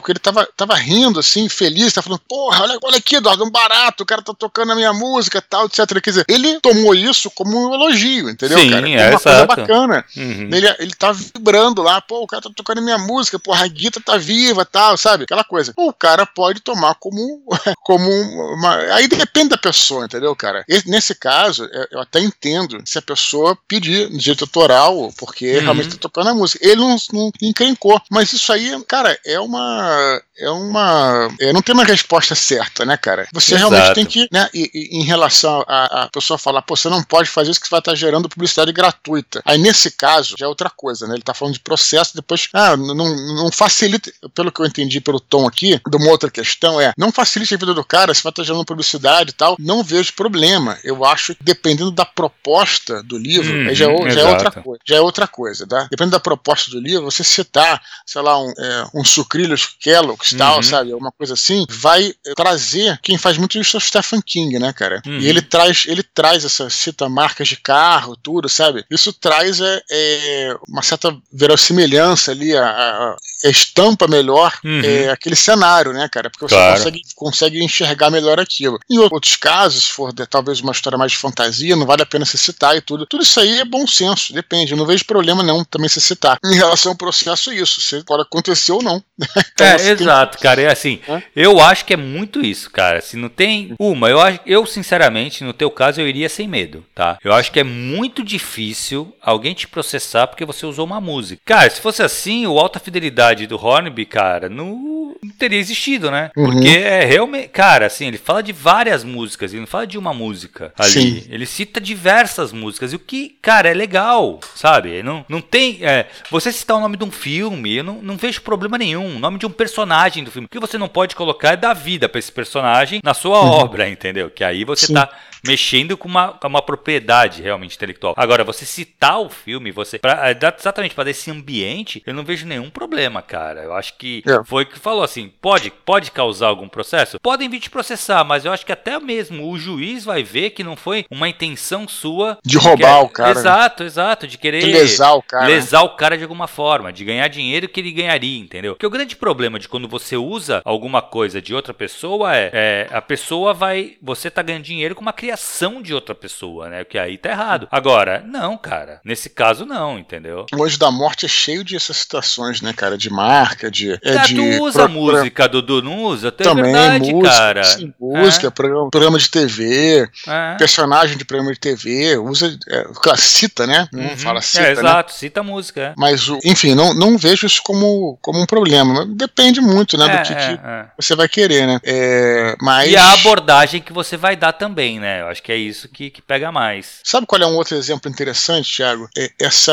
[SPEAKER 1] Coelho tava, tava rindo, assim, feliz, tá falando, porra, olha, olha aqui, Eduardo, um barato, o cara tá tocando a minha música e tal, etc. Quer dizer, ele tomou isso como um elogio, entendeu,
[SPEAKER 2] Sim,
[SPEAKER 1] cara?
[SPEAKER 2] É,
[SPEAKER 1] uma
[SPEAKER 2] exato.
[SPEAKER 1] coisa bacana.
[SPEAKER 2] Uhum.
[SPEAKER 1] Ele, ele tá vibrando lá, pô, o cara tá tocando a minha música, porra, a guita tá viva tal, sabe? Aquela coisa. O cara pode tomar como, como uma. Aí depende da pessoa, entendeu, cara? E nesse caso, é, eu até entendo se a pessoa pedir direito autoral, porque
[SPEAKER 2] Uhum.
[SPEAKER 1] realmente tá tocando a música. Ele não, não encrencou. Mas isso aí, cara, é uma. É uma. é, não tem uma resposta certa, né, cara? Você
[SPEAKER 2] Exato.
[SPEAKER 1] realmente tem que, né, e- e- em relação a, a pessoa falar, pô, você não pode fazer isso que você vai estar gerando publicidade gratuita. Aí, nesse caso, já é outra coisa, né? Ele tá falando de processo, depois, ah, não, não facilita, pelo que eu entendi pelo tom aqui, de uma outra questão, é, não facilita a vida do cara, se vai estar gerando publicidade e tal, não vejo problema. Eu acho que dependendo da proposta do livro,
[SPEAKER 2] Uhum,
[SPEAKER 1] aí já, é já é outra coisa. Já é outra coisa, tá? Dependendo da proposta do livro, você citar, sei lá, um, é, um sucrilhos Kellogg's tal,
[SPEAKER 2] Uhum.
[SPEAKER 1] sabe? Uma coisa assim, vai eh, trazer. Quem faz muito isso é o Stephen King, né, cara?
[SPEAKER 2] Uhum.
[SPEAKER 1] E ele traz, ele traz essa cita marcas de carro, tudo, sabe? Isso traz é, é, uma certa verossimilhança ali, a, a- a estampa melhor
[SPEAKER 2] Uhum.
[SPEAKER 1] é, aquele cenário, né, cara? Porque você
[SPEAKER 2] Claro.
[SPEAKER 1] consegue, consegue enxergar melhor aquilo. Em outros casos, se for de- talvez uma história mais de fantasia, não vale a pena se citar e tudo. Tudo isso aí é bom senso, depende. Eu não vejo problema não também se citar. Em relação ao processo, isso. Se pode acontecer ou não. Então,
[SPEAKER 2] É,
[SPEAKER 1] você tem-
[SPEAKER 2] exato, cara. É assim,
[SPEAKER 1] Hã?
[SPEAKER 2] eu acho que é muito isso, cara. Se não tem. Uma, eu, eu sinceramente, no teu caso, eu iria sem medo, tá? Eu acho que é muito difícil alguém te processar porque você usou uma música. Cara, se fosse assim, o Alta Fidelidade do Hornby, cara, não, não teria existido, né?
[SPEAKER 1] Uhum.
[SPEAKER 2] Porque é realmente. Cara, assim, ele fala de várias músicas, ele não fala de uma música ali.
[SPEAKER 1] Sim.
[SPEAKER 2] Ele cita diversas músicas. E o que, cara, é legal, sabe? Não, não tem. é, você citar o nome de um filme, eu não, não vejo problema nenhum. O nome de um personagem do filme. O que você não pode colocar é dar vida pra esse personagem na sua obra, entendeu? Que aí você
[SPEAKER 1] Sim.
[SPEAKER 2] tá mexendo com uma, com uma propriedade realmente intelectual. Agora, você citar o filme, você. Pra, é, exatamente para esse ambiente, eu não vejo nenhum problema, cara. Eu acho que
[SPEAKER 1] É.
[SPEAKER 2] foi o que falou assim: pode, pode causar algum processo? Podem vir te processar, mas eu acho que até mesmo o juiz vai ver que não foi uma intenção sua
[SPEAKER 1] De roubar o cara, né?
[SPEAKER 2] Exato, exato, de querer
[SPEAKER 1] De lesar o cara.
[SPEAKER 2] lesar o cara de alguma forma, de ganhar dinheiro que ele ganharia, entendeu? Porque o grande problema de quando você usa alguma coisa de outra pessoa é, é, a pessoa vai, você tá ganhando dinheiro com uma criação de outra pessoa, né? Que aí tá errado. Agora, não, cara. Nesse caso não, entendeu?
[SPEAKER 1] O Anjo da Morte é cheio dessas situações, né, cara? De marca, de. É
[SPEAKER 2] Cara,
[SPEAKER 1] de
[SPEAKER 2] tu usa
[SPEAKER 1] pro-
[SPEAKER 2] música, Dudu, não usa? Tu é
[SPEAKER 1] Também,
[SPEAKER 2] verdade,
[SPEAKER 1] música,
[SPEAKER 2] cara.
[SPEAKER 1] sim, música, programa, programa de TV,
[SPEAKER 2] É.
[SPEAKER 1] personagem de programa de TV, usa, é, cita, né? Não
[SPEAKER 2] Uhum.
[SPEAKER 1] fala cita,
[SPEAKER 2] é,
[SPEAKER 1] né?
[SPEAKER 2] exato, cita a música. é.
[SPEAKER 1] Mas, enfim, não, não vejo isso como, como um problema. Depende muito, né,
[SPEAKER 2] É,
[SPEAKER 1] do que,
[SPEAKER 2] é,
[SPEAKER 1] que
[SPEAKER 2] é.
[SPEAKER 1] você vai querer, né? É, mas...
[SPEAKER 2] E a abordagem que você vai dar também, né? Eu acho que é isso que, que pega mais.
[SPEAKER 1] Sabe qual é um outro exemplo interessante, Thiago? É essa,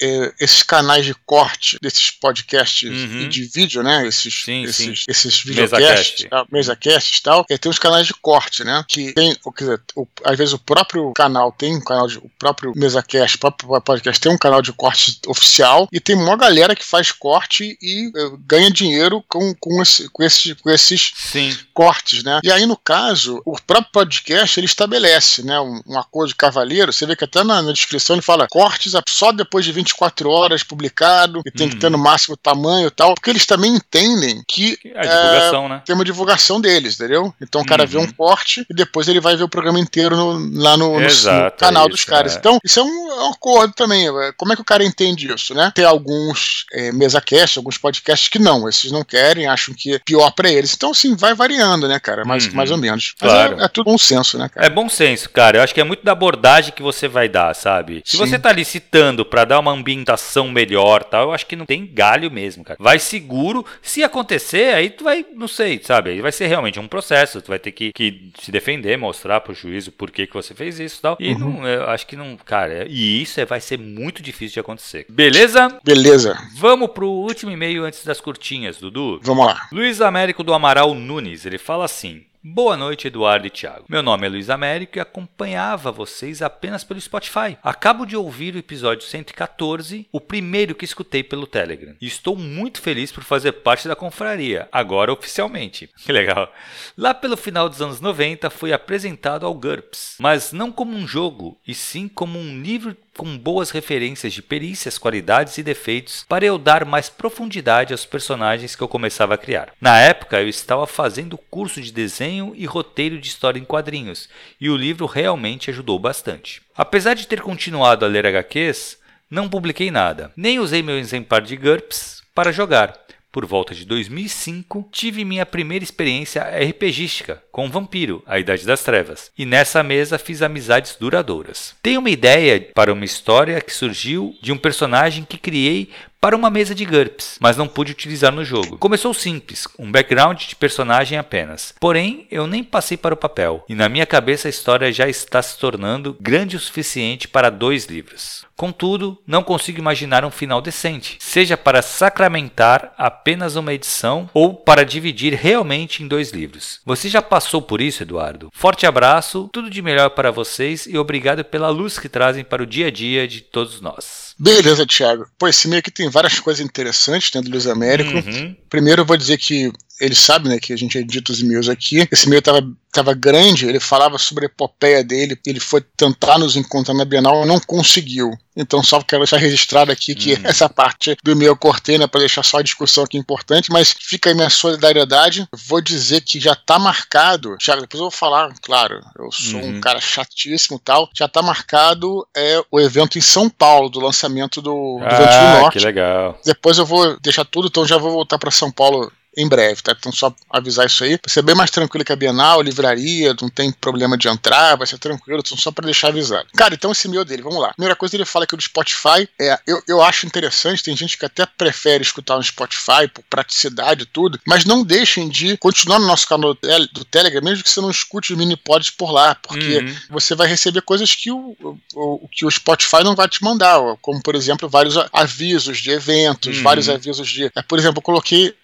[SPEAKER 1] é, esses canais de corte desses podcasts
[SPEAKER 2] Uhum.
[SPEAKER 1] e de vídeo, né? Esses,
[SPEAKER 2] Sim,
[SPEAKER 1] esses, esses videocasts, tal, mesacasts e tal. É, tem os canais de corte, né? Que tem, quer dizer, o- às vezes o próprio canal tem um canal de, o próprio mesacast, o próprio podcast tem um canal de corte oficial e tem uma galera que faz corte e eh, ganha dinheiro com, com, esse, com, esse, com esses
[SPEAKER 2] Sim.
[SPEAKER 1] cortes, né? E aí, no caso, o próprio podcast ele estabelece, né, um, um acordo de cavalheiro. Você vê que até na, na descrição ele fala cortes só depois de 24 horas publicado e tem que
[SPEAKER 2] Uhum.
[SPEAKER 1] ter no máximo tamanho e tal, porque eles também entendem que
[SPEAKER 2] A divulgação, né?
[SPEAKER 1] tem uma divulgação deles, entendeu? Então o cara
[SPEAKER 2] Uhum.
[SPEAKER 1] vê um corte e depois ele vai ver o programa inteiro no- lá no, no- no
[SPEAKER 2] Exato,
[SPEAKER 1] canal
[SPEAKER 2] é
[SPEAKER 1] dos
[SPEAKER 2] isso,
[SPEAKER 1] caras.
[SPEAKER 2] é.
[SPEAKER 1] Então, isso é um, é um acordo também. é, Como é que o cara entende isso, né? Tem alguns é, mesa-cast, alguns podcasts que não, esses não querem, acham que é pior pra eles. Então, assim, vai variando, né, cara? Mais,
[SPEAKER 2] Uhum.
[SPEAKER 1] mais ou menos. Mas
[SPEAKER 2] Claro.
[SPEAKER 1] é, é tudo um senso, né, cara?
[SPEAKER 2] É bom senso, cara. Eu acho que é muito da abordagem que você vai dar, sabe? Se
[SPEAKER 1] Sim.
[SPEAKER 2] você tá ali citando pra dar uma ambientação melhor, tal, eu acho que não tem galho mesmo, cara. Vai seguro. Se acontecer, aí tu vai, não sei, sabe? Aí vai ser realmente um processo. Tu vai ter que, que se defender, mostrar pro juiz o porquê que você fez isso, e tal. E
[SPEAKER 1] Uhum.
[SPEAKER 2] não, eu acho que não, cara. E isso é- vai ser muito difícil de acontecer. Beleza?
[SPEAKER 1] Beleza,
[SPEAKER 2] Vamos pro último e-mail antes das curtinhas, Dudu.
[SPEAKER 1] vamos lá.
[SPEAKER 2] Luiz Américo do Amaral Nunes, ele fala assim: Boa noite, Eduardo e Thiago. Meu nome é Luiz Américo e acompanhava vocês apenas pelo Spotify. Acabo de ouvir o episódio 114, o primeiro que escutei pelo Telegram. E estou muito feliz por fazer parte da confraria, agora oficialmente. Que legal. Lá pelo final dos anos 90 foi apresentado ao GURPS, mas não como um jogo, e sim como um livro com boas referências de perícias, qualidades e defeitos para eu dar mais profundidade aos personagens que eu começava a criar. Na época, eu estava fazendo curso de desenho e roteiro de história em quadrinhos, e o livro realmente ajudou bastante. Apesar de ter continuado a ler HQs, não publiquei nada, nem usei meu exemplar de GURPS para jogar por volta de 2005, tive minha primeira experiência RPGística com Vampiro, A Idade das Trevas, e nessa mesa fiz amizades duradouras. Tenho uma ideia para uma história que surgiu de um personagem que criei para uma mesa de GURPS, mas não pude utilizar no jogo. Começou simples, um background de personagem apenas. Porém, eu nem passei para o papel, e na minha cabeça a história já está se tornando grande o suficiente para dois livros. Contudo, não consigo imaginar um final decente, seja para sacramentar apenas uma edição ou para dividir realmente em dois livros. Você já passou por isso, Eduardo? Forte abraço, tudo de melhor para vocês e obrigado pela luz que trazem para o dia a dia de todos nós.
[SPEAKER 1] Beleza, Thiago. Pô, esse meio aqui tem várias coisas interessantes dentro do Luiz Américo. Uhum. Primeiro eu vou dizer que ele sabe, né, que a gente edita os e-mails aqui. Esse e-mail tava, tava grande, ele falava sobre a epopeia dele, ele foi tentar nos encontrar na Bienal, não conseguiu. Então só quero deixar registrado aqui que uhum. essa parte do e-mail eu cortei, né, para deixar só a discussão aqui importante, mas fica aí minha solidariedade. Vou dizer que já tá marcado, já depois eu vou falar, claro, eu sou uhum. um cara chatíssimo tal, já tá marcado é, o evento em São Paulo, do lançamento do, do
[SPEAKER 2] ah, Vento do Norte. que legal.
[SPEAKER 1] Depois eu vou deixar tudo, então já vou voltar para São Paulo em breve, tá? Então só avisar isso aí. Vai ser bem mais tranquilo que a Bienal, livraria, não tem problema de entrar, vai ser tranquilo, então só para deixar avisado. Cara, então esse e-mail dele, vamos lá. Primeira coisa ele fala que do Spotify, é, eu, eu acho interessante, tem gente que até prefere escutar no Spotify por praticidade e tudo, mas não deixem de continuar no nosso canal do Telegram, mesmo que você não escute os mini pods por lá, porque uhum. você vai receber coisas que o, o, que o Spotify não vai te mandar, como por exemplo vários avisos de eventos, uhum. vários avisos de. É, por exemplo, eu coloquei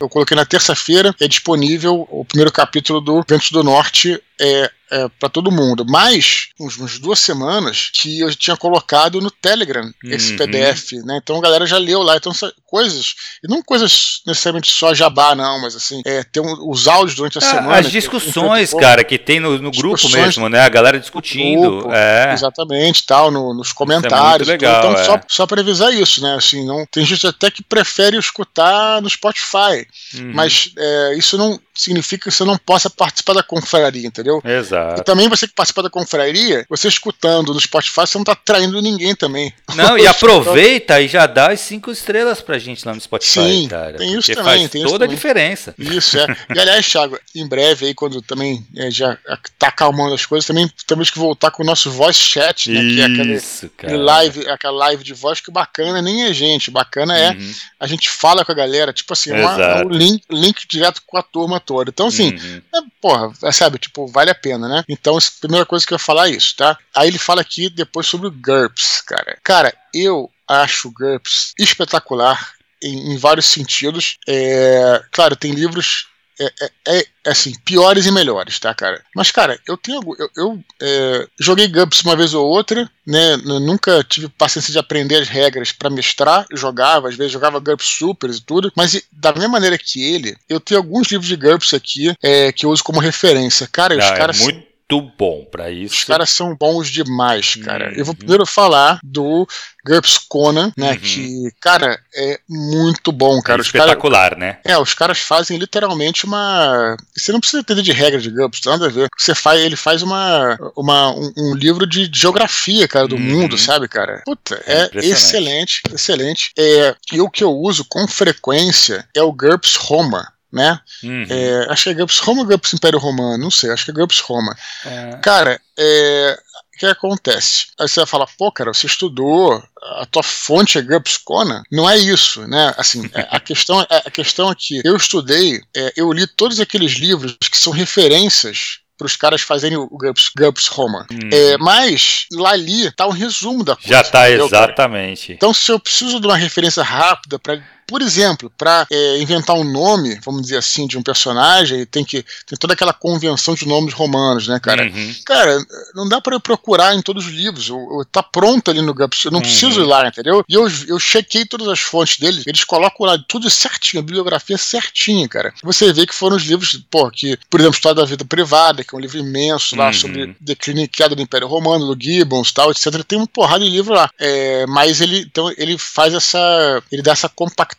[SPEAKER 1] eu coloquei na terça-feira, é disponível o primeiro capítulo do Ventos do Norte é, é, para todo mundo. Mas, uns, uns, duas semanas, que eu tinha colocado no Telegram esse uhum. PDF, né? Então a galera já leu lá. Então, coisas, e não coisas necessariamente só jabá, não, mas assim, é, ter um, os áudios durante a ah, semana.
[SPEAKER 2] As discussões, que, cara, que tem no, no grupo mesmo, né? A galera discutindo. Grupo,
[SPEAKER 1] é. Exatamente, tal, no, nos comentários.
[SPEAKER 2] É legal,
[SPEAKER 1] então,
[SPEAKER 2] é.
[SPEAKER 1] só, só para avisar isso, né? Assim, não, tem gente até que prefere escutar no Spotify, uhum. mas é, isso não significa que você não possa participar da confraria, entendeu?
[SPEAKER 2] Exato.
[SPEAKER 1] E também você que participa da confraria, você escutando no Spotify, você não tá traindo ninguém também.
[SPEAKER 2] Não, e aproveita e já dá as cinco estrelas pra gente lá no Spotify,
[SPEAKER 1] Sim,
[SPEAKER 2] cara.
[SPEAKER 1] Tem isso também.
[SPEAKER 2] Faz
[SPEAKER 1] tem
[SPEAKER 2] toda
[SPEAKER 1] a
[SPEAKER 2] diferença.
[SPEAKER 1] Isso, é. E aliás, Thiago, em breve aí, quando também é, já tá acalmando as coisas, também temos que voltar com o nosso voice chat, né?
[SPEAKER 2] Isso,
[SPEAKER 1] que é aquele, live, aquela live de voz que bacana nem é gente. Bacana é uhum. a gente fala com a galera, tipo assim, uma, um link, link direto com a turma toda. Então, assim, uhum. é, porra, é, sabe, tipo, vale a pena, né? Então, a primeira coisa que eu ia falar é isso, tá? Aí ele fala aqui depois sobre o GURPS, cara. Cara, eu acho o GURPS espetacular em, em vários sentidos. É, claro, tem livros é, é, é, assim, piores e melhores, tá, cara? Mas, cara, eu tenho. Eu, eu é, joguei GURPS uma vez ou outra, né? Nunca tive paciência de aprender as regras para mestrar. Jogava, às vezes jogava GURPS Supers e tudo. Mas da mesma maneira que ele, eu tenho alguns livros de GURPS aqui é, que eu uso como referência. Cara, Não, os é caras.
[SPEAKER 2] muito bom para isso.
[SPEAKER 1] Os caras são bons demais, cara. Uhum. Eu vou primeiro falar do GURPS Conan, né? Uhum. Que, cara, é muito bom, cara. É
[SPEAKER 2] espetacular,
[SPEAKER 1] cara,
[SPEAKER 2] né?
[SPEAKER 1] É, os caras fazem literalmente uma. Você não precisa entender de regra de GURPS, nada a ver. Você faz, ele faz uma, uma um, um livro de geografia, cara, do uhum. mundo, sabe, cara? Puta, é, é excelente, excelente. É, e o que eu uso com frequência é o GURPS Roma né? Uhum. É, acho que é GURPS Roma ou GURPS Império Romano, não sei, acho que é GURPS Roma. É. Cara, é, o que acontece? Aí você vai falar, pô, cara, você estudou, a tua fonte é GURPS Conan? Não é isso, né? Assim, é, a questão, é, a questão é que eu estudei, é, eu li todos aqueles livros que são referências para os caras fazerem o GURPS Roma. Hum. É, mas lá ali tá um resumo da coisa.
[SPEAKER 2] Já tá, exatamente.
[SPEAKER 1] Então, se eu preciso de uma referência rápida para por exemplo, para é, inventar um nome, vamos dizer assim, de um personagem, tem que tem toda aquela convenção de nomes romanos, né, cara? Uhum. Cara, não dá para eu procurar em todos os livros. Eu, eu, tá pronto ali no GUPS, eu não uhum. preciso ir lá, entendeu? E eu, eu chequei todas as fontes deles, eles colocam lá tudo certinho, a bibliografia certinha, cara. Você vê que foram os livros, pô, que, por exemplo, História da Vida Privada, que é um livro imenso lá uhum. sobre declínio e queda do Império Romano, do Gibbons, tal, etc. Tem uma porrada de livro lá. É, mas ele, então, ele faz essa, ele dá essa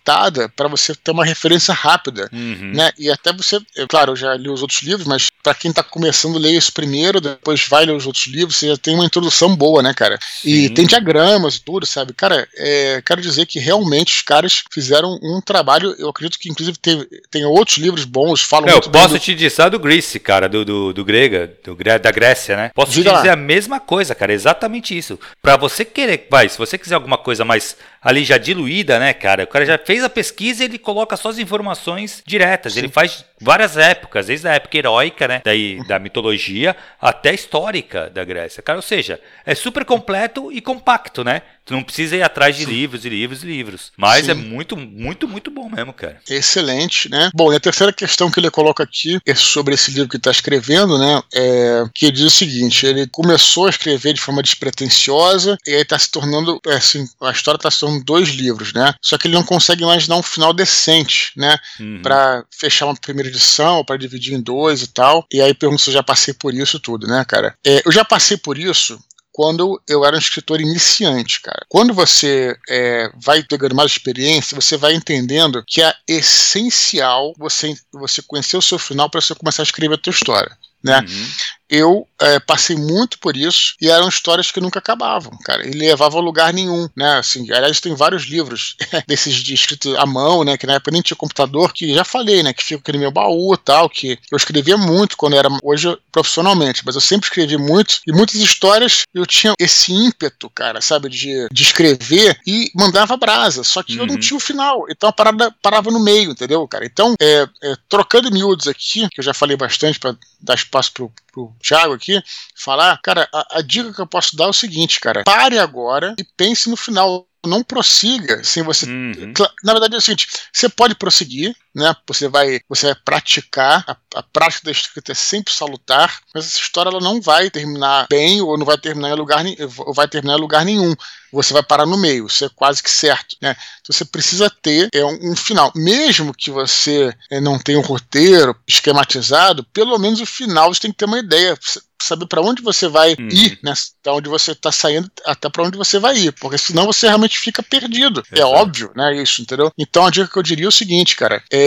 [SPEAKER 1] compactada para você ter uma referência rápida, uhum. né? E até você, claro, eu já li os outros livros, mas para quem tá começando, leia isso primeiro, depois vai ler os outros livros, você já tem uma introdução boa, né, cara? Sim. E tem diagramas e tudo, sabe? Cara, é, quero dizer que realmente os caras fizeram um trabalho, eu acredito que inclusive tem, tem outros livros bons, falam
[SPEAKER 2] Eu posso do... te dizer do Greece, cara, do, do, do grega, do, da Grécia, né? Posso Diga te dizer lá. a mesma coisa, cara, exatamente isso. Para você querer, vai, se você quiser alguma coisa mais ali já diluída, né, cara? O cara já fez a pesquisa e ele coloca só as informações diretas. Sim. Ele faz várias épocas, desde a época heróica, né, daí, da mitologia, até histórica da Grécia. Cara, ou seja, é super completo e compacto, né? Tu não precisa ir atrás de Sim. livros e livros e livros. Mas Sim. é muito, muito, muito bom mesmo, cara.
[SPEAKER 1] Excelente, né? Bom, e a terceira questão que ele coloca aqui é sobre esse livro que está escrevendo, né? É que ele diz o seguinte: ele começou a escrever de forma despretensiosa e aí está se tornando, é, assim, a história está se tornando dois livros, né? Só que ele não consegue imaginar um final decente, né? Uhum. Para fechar uma primeira edição, para dividir em dois e tal. E aí pergunta se eu já passei por isso tudo, né, cara? É, eu já passei por isso quando eu era um escritor iniciante, cara. Quando você é, vai pegando mais experiência, você vai entendendo que é essencial você, você conhecer o seu final para você começar a escrever a sua história. Né? Uhum eu é, passei muito por isso e eram histórias que nunca acabavam, cara. E levava a lugar nenhum, né? Assim, aliás, tem vários livros desses de escrito à mão, né? Que na época nem tinha computador, que já falei, né? Que fica aqui no meu baú tal, que eu escrevia muito quando era hoje profissionalmente, mas eu sempre escrevi muito e muitas histórias eu tinha esse ímpeto, cara, sabe, de, de escrever e mandava brasa, só que uhum. eu não uhum. tinha o final, então a parada parava no meio, entendeu, cara? Então, é, é, trocando miúdos aqui, que eu já falei bastante para dar espaço pro, pro Thiago aqui, falar, cara, a, a dica que eu posso dar é o seguinte, cara, pare agora e pense no final não prossiga sem você. Uhum. Na verdade é o seguinte: você pode prosseguir, né? Você vai, você vai praticar. A, a, prática da escrita é sempre salutar, mas essa história ela não vai terminar bem ou não vai terminar em lugar, ou vai terminar em lugar nenhum. Você vai parar no meio, isso é quase que certo, né? Então você precisa ter é, um, um final, mesmo que você é, não tenha um roteiro esquematizado, pelo menos o final você tem que ter uma ideia saber para onde você vai uhum. ir, né? Da onde você está saindo até para onde você vai ir, porque senão você realmente fica perdido. É. É óbvio, né? Isso, entendeu? Então a dica que eu diria é o seguinte, cara: é,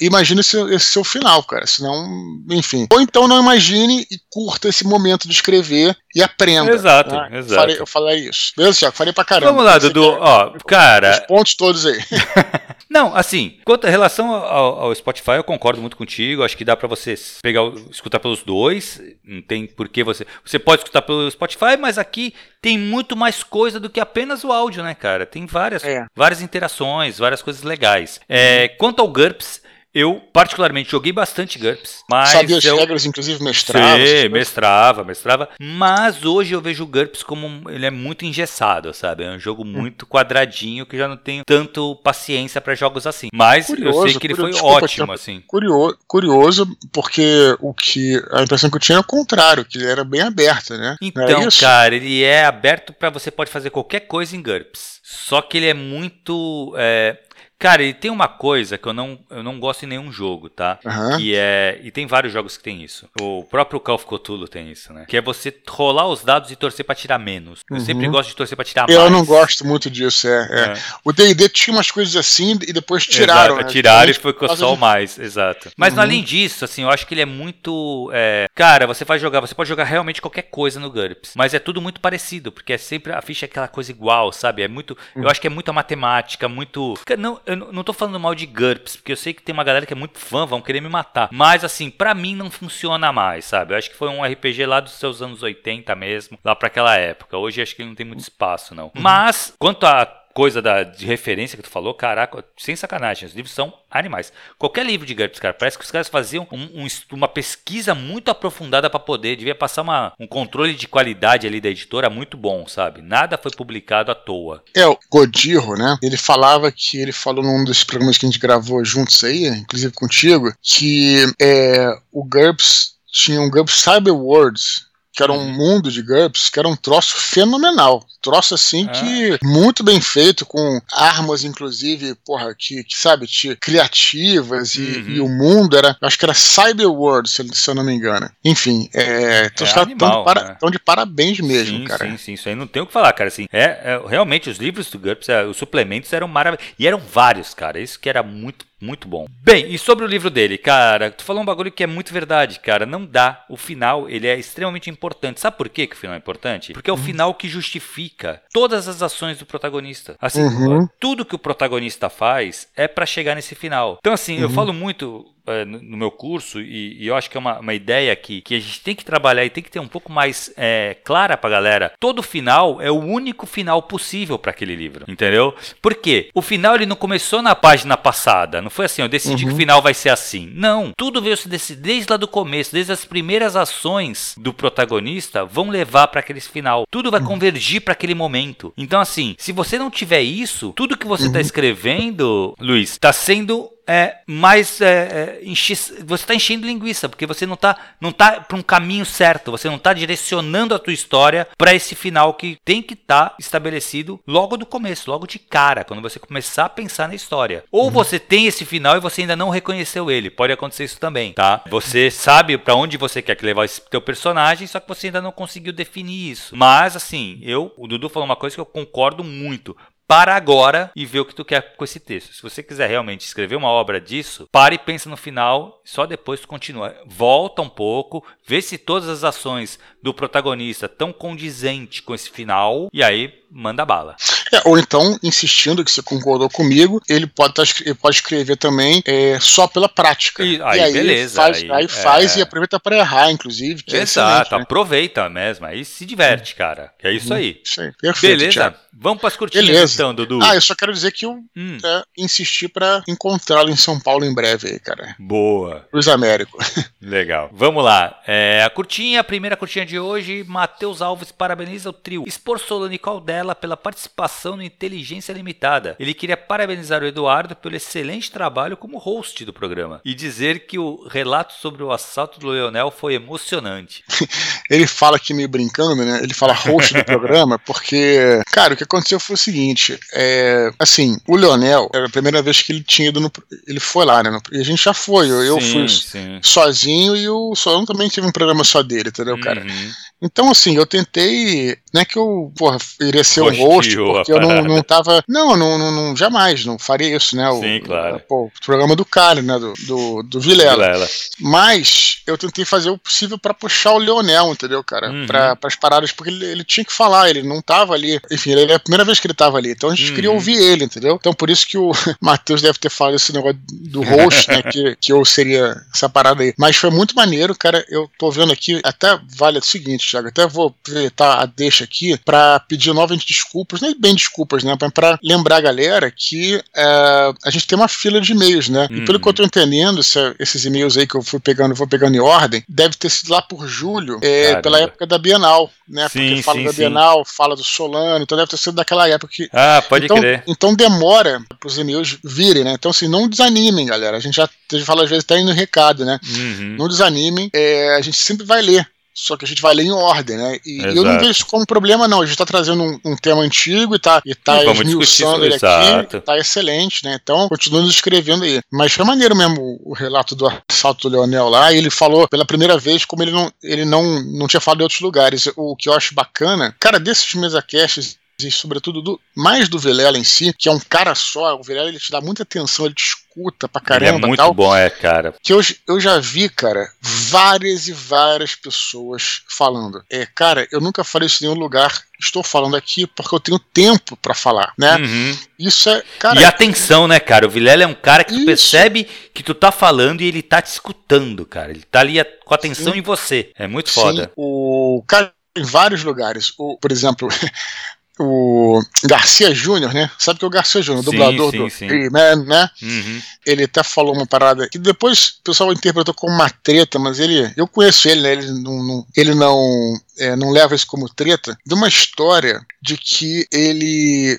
[SPEAKER 1] imagine esse, esse seu final, cara. Senão, enfim. Ou então não imagine e curta esse momento de escrever e aprenda.
[SPEAKER 2] Exato, né? exato.
[SPEAKER 1] Falei, eu falei isso. Beleza, Thiago? Falei pra caramba.
[SPEAKER 2] Vamos lá, Dudu. Ó, cara.
[SPEAKER 1] Os pontos todos aí.
[SPEAKER 2] Não, assim, quanto a relação ao, ao, Spotify, eu concordo muito contigo. Acho que dá para você pegar, escutar pelos dois. Não tem por que você. Você pode escutar pelo Spotify, mas aqui tem muito mais coisa do que apenas o áudio, né, cara? Tem várias, é. várias interações, várias coisas legais. É, quanto ao GURPS, eu, particularmente, joguei bastante GURPS. Mas
[SPEAKER 1] Sabia as
[SPEAKER 2] eu...
[SPEAKER 1] regras, inclusive mestrava?
[SPEAKER 2] Sim, mestrava, mestrava. Mas hoje eu vejo o GURPS como ele é muito engessado, sabe? É um jogo hum. muito quadradinho que já não tenho tanto paciência para jogos assim. Mas curioso, eu sei que ele foi desculpa, ótimo, assim.
[SPEAKER 1] Curioso, curioso, porque o que a impressão que eu tinha é o contrário, que ele era bem aberto, né?
[SPEAKER 2] Então, cara, ele é aberto para você pode fazer qualquer coisa em GURPS. Só que ele é muito. É, Cara, e tem uma coisa que eu não, eu não gosto em nenhum jogo, tá? Uhum. Que é. E tem vários jogos que tem isso. O próprio Call of Cthulhu tem isso, né? Que é você rolar os dados e torcer pra tirar menos. Eu uhum. sempre gosto de torcer pra tirar
[SPEAKER 1] eu
[SPEAKER 2] mais.
[SPEAKER 1] Eu não gosto muito disso, é. é. é. O DD tinha umas coisas assim e depois tiraram.
[SPEAKER 2] Exato, né? Tiraram e ficou só o mais, exato. Mas uhum. além disso, assim, eu acho que ele é muito. É... Cara, você vai jogar, você pode jogar realmente qualquer coisa no GURPS. Mas é tudo muito parecido, porque é sempre. A ficha é aquela coisa igual, sabe? É muito. Eu uhum. acho que é muita matemática, muito. Não, eu não tô falando mal de GURPS, porque eu sei que tem uma galera que é muito fã, vão querer me matar. Mas assim, para mim não funciona mais, sabe? Eu acho que foi um RPG lá dos seus anos 80 mesmo, lá para aquela época. Hoje acho que ele não tem muito espaço, não. Uhum. Mas, quanto a coisa da, de referência que tu falou, caraca, sem sacanagem, os livros são animais. Qualquer livro de GURPS, cara, parece que os caras faziam um, um, uma pesquisa muito aprofundada para poder, devia passar uma, um controle de qualidade ali da editora muito bom, sabe? Nada foi publicado à toa.
[SPEAKER 1] É, o Godirro, né? Ele falava que ele falou num dos programas que a gente gravou juntos aí, inclusive contigo, que é, o GURPS tinha um GURPS Cyber Worlds, que era um uhum. mundo de GURPS, que era um troço fenomenal. Troço assim ah. que muito bem feito, com armas, inclusive, porra, que, que sabe, criativas e, uhum. e, o mundo era. Acho que era Cyber World, se, se eu não me engano. Enfim, é, então é caras estão de, para, né? de, parabéns mesmo,
[SPEAKER 2] sim,
[SPEAKER 1] cara.
[SPEAKER 2] Sim, sim, isso aí não tem o que falar, cara. Assim, é, é realmente os livros do GURPS, é, os suplementos eram maravilhosos. E eram vários, cara. Isso que era muito muito bom. Bem, e sobre o livro dele, cara, tu falou um bagulho que é muito verdade, cara. Não dá. O final, ele é extremamente importante. Sabe por que, que o final é importante? Porque é o uhum. final que justifica todas as ações do protagonista. Assim, uhum. tudo que o protagonista faz é para chegar nesse final. Então, assim, uhum. eu falo muito no meu curso, e, e, eu acho que é uma, uma ideia que, que a gente tem que trabalhar e tem que ter um pouco mais é, clara pra galera. Todo final é o único final possível para aquele livro, entendeu? Por quê? O final ele não começou na página passada, não foi assim, eu decidi uhum. que o final vai ser assim. Não, tudo veio se decidir desde lá do começo, desde as primeiras ações do protagonista vão levar para aquele final. Tudo vai uhum. convergir para aquele momento. Então, assim, se você não tiver isso, tudo que você está uhum. escrevendo, Luiz, está sendo é, mais é, é, enche, você está enchendo linguiça, porque você não está não tá para um caminho certo, você não está direcionando a tua história para esse final que tem que estar tá estabelecido logo do começo, logo de cara, quando você começar a pensar na história. Ou uhum. você tem esse final e você ainda não reconheceu ele, pode acontecer isso também, tá? Você sabe para onde você quer que levar esse teu personagem, só que você ainda não conseguiu definir isso. Mas assim, eu, o Dudu falou uma coisa que eu concordo muito para agora e ver o que tu quer com esse texto. Se você quiser realmente escrever uma obra disso, pare e pensa no final, só depois tu continua. Volta um pouco, vê se todas as ações do protagonista estão condizentes com esse final e aí manda bala.
[SPEAKER 1] É, ou então, insistindo que você concordou comigo, ele pode, tá, ele pode escrever também é, só pela prática.
[SPEAKER 2] E, aí, e aí beleza.
[SPEAKER 1] Faz,
[SPEAKER 2] aí,
[SPEAKER 1] aí faz é... e aproveita para errar, inclusive.
[SPEAKER 2] É Exato, né? aproveita mesmo. Aí se diverte, cara. É isso aí. Isso aí. Perfeito, beleza? Thiago. Vamos para as cortinas beleza. então, Dudu.
[SPEAKER 1] Ah, eu só quero dizer que eu hum. É, insisti para encontrá-lo em São Paulo em breve aí, cara.
[SPEAKER 2] Boa.
[SPEAKER 1] Luiz Américo.
[SPEAKER 2] Legal. Vamos lá. É, a curtinha, a primeira curtinha de hoje, Matheus Alves parabeniza o trio Expor Solano e Caldela pela participação no Inteligência Limitada. Ele queria parabenizar o Eduardo pelo excelente trabalho como host do programa e dizer que o relato sobre o assalto do Leonel foi emocionante.
[SPEAKER 1] Ele fala aqui meio brincando, né? Ele fala host do programa porque, cara, o que aconteceu foi o seguinte, é, assim, o Leonel, era a primeira vez que ele tinha ido no, ele foi lá, né? E a gente já foi, eu, eu sim, fui sim. sozinho e o Solano também teve um programa só dele, entendeu, cara? Uhum. Então, assim, eu tentei. Não é que eu, porra, iria ser um host, porque eu não, não tava. Não, não, não, não, jamais, não faria isso, né?
[SPEAKER 2] Sim, o, claro.
[SPEAKER 1] Pô, o programa do cara, né? Do, do, do Vilela. Vilela. Mas eu tentei fazer o possível para puxar o Leonel, entendeu, cara? Uhum. Pra, as paradas, porque ele, ele, tinha que falar, ele não tava ali. Enfim, ele, era a primeira vez que ele tava ali. Então a gente uhum. queria ouvir ele, entendeu? Então por isso que o Matheus deve ter falado esse negócio do host, né? Que, que eu seria essa parada aí. Mas foi muito maneiro, cara. Eu tô vendo aqui, até vale o seguinte, Thiago, até vou aproveitar a deixa aqui para pedir novas desculpas, nem bem desculpas, né? Para lembrar a galera que é, a gente tem uma fila de e-mails, né? Uhum. E pelo que eu tô entendendo, se, esses e-mails aí que eu fui pegando, vou pegando em ordem, deve ter sido lá por julho, é, pela época da Bienal, né? Sim, Porque fala sim, da Bienal, sim. fala do Solano, então deve ter sido daquela época que.
[SPEAKER 2] Ah, pode
[SPEAKER 1] então,
[SPEAKER 2] crer.
[SPEAKER 1] Então demora para os e-mails virem, né? Então, assim, não desanimem, galera. A gente já fala às vezes até aí no recado, né? Uhum. Não desanimem, é, a gente sempre vai ler só que a gente vai ler em ordem, né? E Exato. eu não vejo isso como problema, não. A gente está trazendo um, um, tema antigo e tá, e tá esmiuçando ele aqui, tá excelente, né? Então, continua nos escrevendo aí. Mas foi maneiro mesmo o, relato do assalto do Leonel lá, ele falou pela primeira vez como ele não, ele não, não tinha falado em outros lugares. O que eu acho bacana, cara, desses mesa casts e sobretudo do, mais do Velela em si, que é um cara só, o Velela ele te dá muita atenção, ele te escuta pra caramba.
[SPEAKER 2] Ele é muito
[SPEAKER 1] tal,
[SPEAKER 2] bom, é, cara.
[SPEAKER 1] Que eu, eu já vi, cara, várias e várias pessoas falando. É, cara, eu nunca falei isso em nenhum lugar, estou falando aqui porque eu tenho tempo para falar, né? Uhum. Isso é, cara.
[SPEAKER 2] E atenção, né, cara? O Vilela é um cara que tu percebe que tu tá falando e ele tá te escutando, cara. Ele tá ali com atenção Sim. em você. É muito foda. Sim.
[SPEAKER 1] O cara em vários lugares. O, por exemplo, o Garcia Júnior, né? Sabe que é o Garcia Júnior, dublador
[SPEAKER 2] sim,
[SPEAKER 1] do
[SPEAKER 2] sim.
[SPEAKER 1] Man, né?
[SPEAKER 2] Uhum.
[SPEAKER 1] Ele até falou uma parada que depois o pessoal interpretou como uma treta, mas ele. Eu conheço ele, né? Ele não, não ele não, é, não leva isso como treta, de uma história de que ele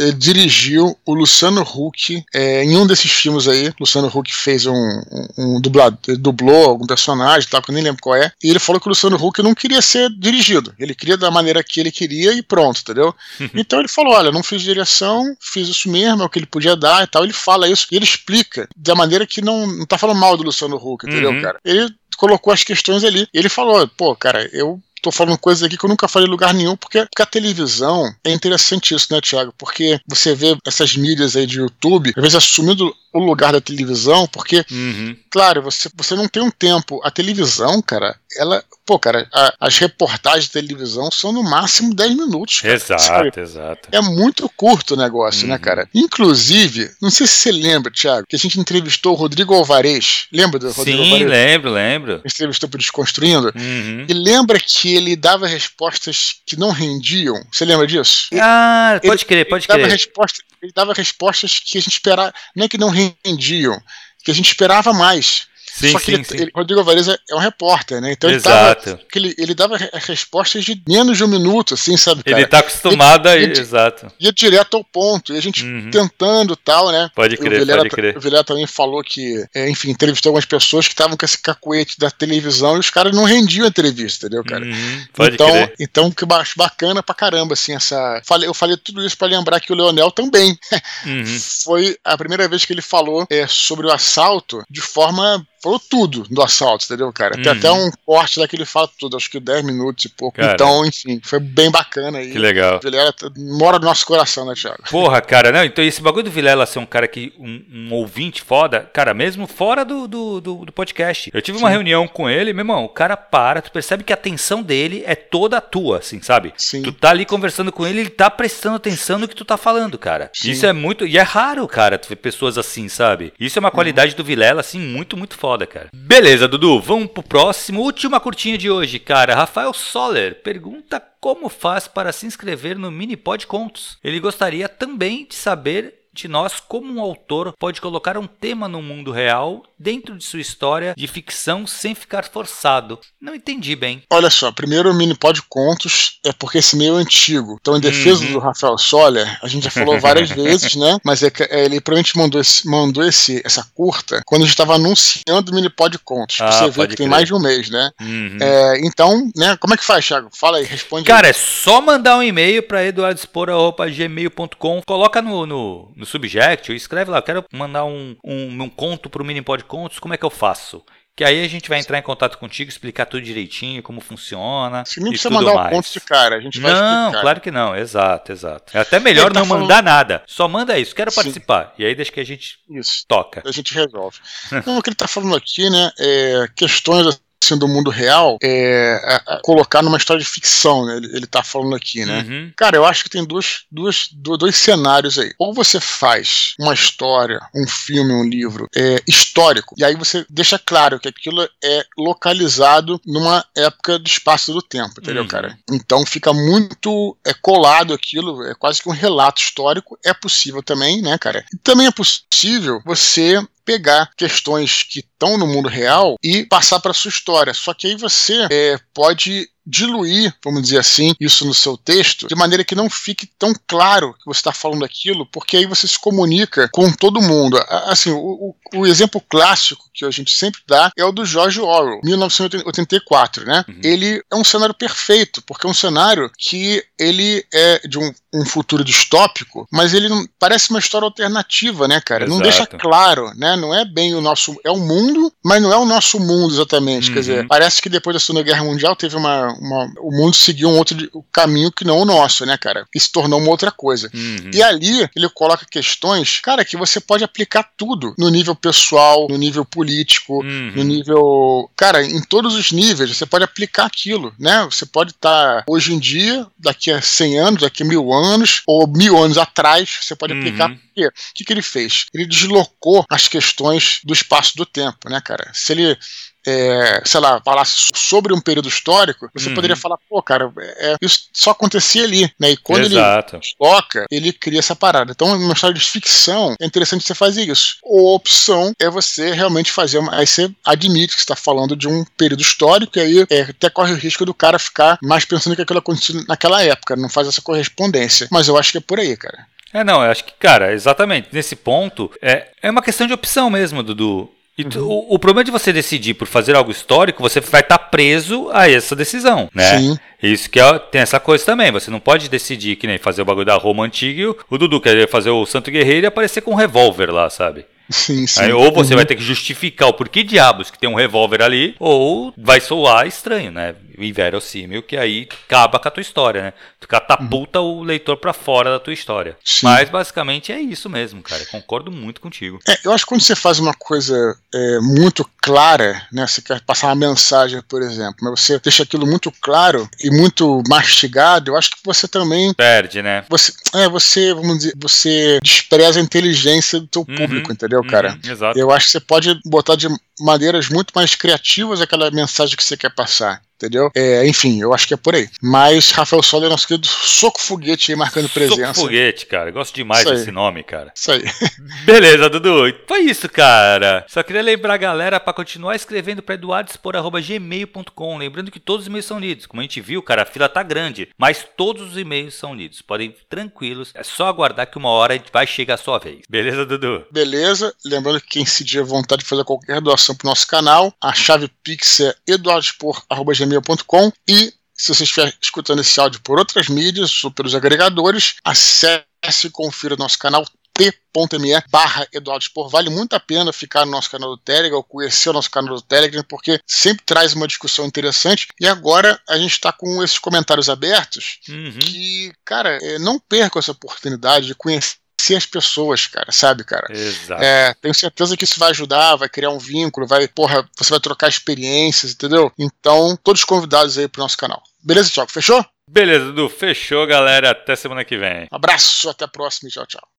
[SPEAKER 1] é, dirigiu o Luciano Huck é, em um desses filmes aí. Luciano Huck fez um, um, um dublado, dublou algum personagem, tal, que eu nem lembro qual é. E ele falou que o Luciano Huck não queria ser dirigido. Ele queria da maneira que ele queria e pronto, entendeu? então ele falou: olha, não fiz direção, fiz isso mesmo, é o que ele podia dar e tal. Ele fala isso e ele explica da maneira que não, não tá falando mal do Luciano Huck, entendeu,
[SPEAKER 2] Uhum.
[SPEAKER 1] cara? Ele colocou as questões ali. Ele falou: pô, cara, eu tô falando coisas aqui que eu nunca falei em lugar nenhum, porque, porque a televisão é interessante isso, né, Thiago? Porque você vê essas mídias aí de YouTube, às vezes assumindo o lugar da televisão, porque,
[SPEAKER 2] Uhum.
[SPEAKER 1] claro, você, você não tem um tempo. A televisão, cara, ela. Pô, cara, a- as reportagens de televisão são no máximo 10 minutos. cara, sabe?
[SPEAKER 2] Exato, exato.
[SPEAKER 1] É muito curto o negócio, né,
[SPEAKER 2] Uhum.
[SPEAKER 1] cara? Inclusive, não sei se você lembra, Thiago, que a gente entrevistou o Rodrigo Alvarez. Lembra do Rodrigo
[SPEAKER 2] Sim,
[SPEAKER 1] Alvarez?
[SPEAKER 2] lembro, lembro.
[SPEAKER 1] A gente entrevistou pro Desconstruindo.
[SPEAKER 2] Uhum.
[SPEAKER 1] E lembra que ele dava respostas que não rendiam? Você lembra disso?
[SPEAKER 2] Ah,
[SPEAKER 1] Ele-
[SPEAKER 2] pode crer, pode
[SPEAKER 1] ele, dava
[SPEAKER 2] crer.
[SPEAKER 1] resposta, ele dava respostas que a gente esperava, não é que não rendiam, que a gente esperava mais.
[SPEAKER 2] Sim,
[SPEAKER 1] Só que
[SPEAKER 2] sim,
[SPEAKER 1] ele,
[SPEAKER 2] sim.
[SPEAKER 1] ele- Rodrigo Alvarez é é um repórter, né? Então ele dava,
[SPEAKER 2] Exato.
[SPEAKER 1] que ele, ele dava re- respostas de menos de um minuto, assim, sabe, cara?
[SPEAKER 2] Ele tá acostumado a.
[SPEAKER 1] ele-
[SPEAKER 2] Exato.
[SPEAKER 1] Ia direto ao ponto. E a gente
[SPEAKER 2] Uhum.
[SPEAKER 1] tentando tal, né?
[SPEAKER 2] Pode crer,
[SPEAKER 1] Vilela,
[SPEAKER 2] pode crer.
[SPEAKER 1] o Vilela também falou que, é, enfim, entrevistou algumas pessoas que estavam com esse cacuete da televisão e os caras não rendiam a entrevista, entendeu, cara?
[SPEAKER 2] Uhum, Pode
[SPEAKER 1] então,
[SPEAKER 2] crer.
[SPEAKER 1] então que bacana pra caramba, assim, essa. Eu falei tudo isso pra lembrar que o Leonel também
[SPEAKER 2] Uhum.
[SPEAKER 1] foi a primeira vez que ele falou é, sobre o assalto de forma. Falou tudo do assalto, entendeu, cara? Tem
[SPEAKER 2] Uhum.
[SPEAKER 1] até um corte lá que ele fala tudo, acho que 10 minutos e pouco.
[SPEAKER 2] Cara.
[SPEAKER 1] Então, enfim, foi bem bacana aí.
[SPEAKER 2] Que legal.
[SPEAKER 1] O Vilela mora no nosso coração, né, Thiago?
[SPEAKER 2] Porra, cara, não, então esse bagulho do Vilela ser um cara que, um, um ouvinte foda, cara, mesmo fora do, do, do, do podcast. Eu tive uma
[SPEAKER 1] Sim.
[SPEAKER 2] reunião com ele, meu irmão, o cara para, tu percebe que a atenção dele é toda tua, assim, sabe?
[SPEAKER 1] Sim.
[SPEAKER 2] Tu tá ali conversando com ele, ele tá prestando atenção no que tu tá falando, cara.
[SPEAKER 1] Sim.
[SPEAKER 2] Isso é muito, e é raro, cara, tu ver pessoas assim, sabe? Isso é uma qualidade do Vilela, assim, muito, muito foda, cara. Beleza, Dudu, vamos pro próximo, última curtinha de hoje, cara. Rafael Soller pergunta como faz para se inscrever no Minipod Contos. Ele gostaria também de saber de nós como um autor pode colocar um tema no mundo real dentro de sua história de ficção sem ficar forçado. Não entendi bem.
[SPEAKER 1] Olha só, primeiro o Minipod Contos é porque esse meio é antigo. Então, em defesa
[SPEAKER 2] Uhum.
[SPEAKER 1] do Rafael Soller, a gente já falou várias vezes, né? Mas é que é, ele provavelmente mandou, esse, mandou esse, essa curta quando a gente estava anunciando o Minipod Contos.
[SPEAKER 2] Ah,
[SPEAKER 1] você vê que tem
[SPEAKER 2] crer.
[SPEAKER 1] mais de um mês, né?
[SPEAKER 2] Uhum.
[SPEAKER 1] É, então, né? Como é que faz, Thiago? Fala aí, responde.
[SPEAKER 2] Cara, é só mandar um e-mail para eduardespor.gmail.com. Coloca no, no, no subject, ou escreve lá, quero mandar um, um, um conto pro Minipod Contos, como é que eu faço? Que aí a gente vai entrar em contato contigo, explicar tudo direitinho, como funciona.
[SPEAKER 1] Você nem
[SPEAKER 2] e
[SPEAKER 1] precisa mandar o
[SPEAKER 2] mais.
[SPEAKER 1] conto de cara, a gente vai
[SPEAKER 2] Não,
[SPEAKER 1] explicar.
[SPEAKER 2] claro que não, exato, exato. É até melhor
[SPEAKER 1] tá
[SPEAKER 2] não
[SPEAKER 1] falando-
[SPEAKER 2] mandar nada. Só manda isso, quero
[SPEAKER 1] Sim.
[SPEAKER 2] participar. E aí deixa que a gente
[SPEAKER 1] Isso.
[SPEAKER 2] toca.
[SPEAKER 1] A gente resolve. Então, o que ele está falando aqui, né? É questões assim, do mundo real, é, a- a colocar numa história de ficção, né? Ele, ele tá falando aqui, né?
[SPEAKER 2] Uhum.
[SPEAKER 1] Cara, eu acho que tem duas, duas, do- dois cenários aí. Ou você faz uma história, um filme, um livro é, histórico, e aí você deixa claro que aquilo é localizado numa época do espaço do tempo, entendeu,
[SPEAKER 2] Uhum.
[SPEAKER 1] cara? Então fica muito é, colado aquilo, é quase que um relato histórico. É possível também, né, cara? E também é possível você pegar questões que estão no mundo real e passar para sua história. Só que aí você é, pode diluir, vamos dizer assim, isso no seu texto, de maneira que não fique tão claro que você está falando aquilo, porque aí você se comunica com todo mundo. Assim, o, o- exemplo clássico que a gente sempre dá é o do George Orwell, 1984, né?
[SPEAKER 2] Uhum.
[SPEAKER 1] Ele é um cenário perfeito, porque é um cenário que ele é de um, um futuro distópico, mas ele não, parece uma história alternativa, né, cara? Não
[SPEAKER 2] Exato.
[SPEAKER 1] deixa claro, né? Não é bem o nosso. É o mundo, mas não é o nosso mundo exatamente.
[SPEAKER 2] Uhum.
[SPEAKER 1] Quer dizer, parece que depois da Segunda Guerra Mundial teve uma. Uma- o mundo seguiu um outro caminho que não o nosso, né, cara? E se tornou uma outra coisa.
[SPEAKER 2] Uhum.
[SPEAKER 1] E ali ele coloca questões, cara, que você pode aplicar tudo no nível pessoal, no nível político,
[SPEAKER 2] Uhum.
[SPEAKER 1] no nível. Cara, em todos os níveis, você pode aplicar aquilo, né? Você pode estar hoje em dia, daqui a 100 anos, daqui a mil anos, ou mil anos atrás, você pode
[SPEAKER 2] Uhum.
[SPEAKER 1] aplicar. O que, que ele fez? Ele deslocou as questões do espaço do tempo, né, cara? Se ele é, sei lá, falasse sobre um período histórico, você uhum. poderia falar, pô, cara, é, isso só acontecia ali, né? E quando Exato. ele toca, ele cria essa parada. Então, uma história de ficção, é interessante você fazer isso. Ou a opção é você realmente fazer uma. Aí você admite que está falando de um período histórico, e aí é, até corre o risco do cara ficar mais pensando que aquilo aconteceu naquela época, não faz essa correspondência. Mas eu acho que é por aí, cara.
[SPEAKER 2] É, não, eu acho que, cara, exatamente, nesse ponto, é, é uma questão de opção mesmo, Dudu. Uhum. O, o, problema de você decidir por fazer algo histórico, você vai estar tá preso a essa decisão, né? Sim. Isso que é, tem essa coisa também. Você não pode decidir que nem fazer o bagulho da Roma antiga o Dudu quer fazer o Santo Guerreiro e aparecer com um revólver lá, sabe?
[SPEAKER 1] Sim, sim.
[SPEAKER 2] Aí, ou você uhum. vai ter que justificar o porquê diabos que tem um revólver ali, ou vai soar estranho, né? Inverossímil, que aí acaba com a tua história, né? Tu catapulta uhum. o leitor para fora da tua história. Sim. Mas basicamente é isso mesmo, cara. Concordo muito contigo.
[SPEAKER 1] É, eu acho que quando você faz uma coisa é, muito clara, né? Você quer passar uma mensagem, por exemplo, mas você deixa aquilo muito claro e muito mastigado, eu acho que você também.
[SPEAKER 2] Perde, né?
[SPEAKER 1] Você, é, você, vamos dizer, você despreza a inteligência do teu uhum. público, entendeu, cara? Uhum, exato. Eu acho que você pode botar de maneiras muito mais criativas aquela mensagem que você quer passar entendeu? É, enfim, eu acho que é por aí. Mas Rafael Soler é nosso querido Soco Foguete aí marcando presença.
[SPEAKER 2] Soco Foguete, cara. Gosto demais desse nome, cara.
[SPEAKER 1] Isso aí.
[SPEAKER 2] Beleza, Dudu. Foi isso, cara. Só queria lembrar a galera para continuar escrevendo para eduardespor.gmail.com. Lembrando que todos os e-mails são lidos. Como a gente viu, cara, a fila tá grande. Mas todos os e-mails são lidos. Podem ir tranquilos. É só aguardar que uma hora vai chegar a sua vez. Beleza, Dudu?
[SPEAKER 1] Beleza. Lembrando que quem se tiver vontade de fazer qualquer doação pro nosso canal, a chave Pix é eduardespor.gmail.com gmail.com e se você estiver escutando esse áudio por outras mídias ou pelos agregadores, acesse e confira o nosso canal t.me barra Eduardo Spor. Vale muito a pena ficar no nosso canal do Telegram ou conhecer o nosso canal do Telegram, porque sempre traz uma discussão interessante. E agora a gente está com esses comentários abertos uhum. que, cara, é, não percam essa oportunidade de conhecer conhecer as pessoas, cara, sabe, cara?
[SPEAKER 2] Exato.
[SPEAKER 1] É, tenho certeza que isso vai ajudar, vai criar um vínculo, vai, porra, você vai trocar experiências, entendeu? Então, todos convidados aí pro nosso canal. Beleza, Thiago? Fechou?
[SPEAKER 2] Beleza, Dudu. Fechou, galera. Até semana que vem.
[SPEAKER 1] abraço, até a próxima e tchau, tchau.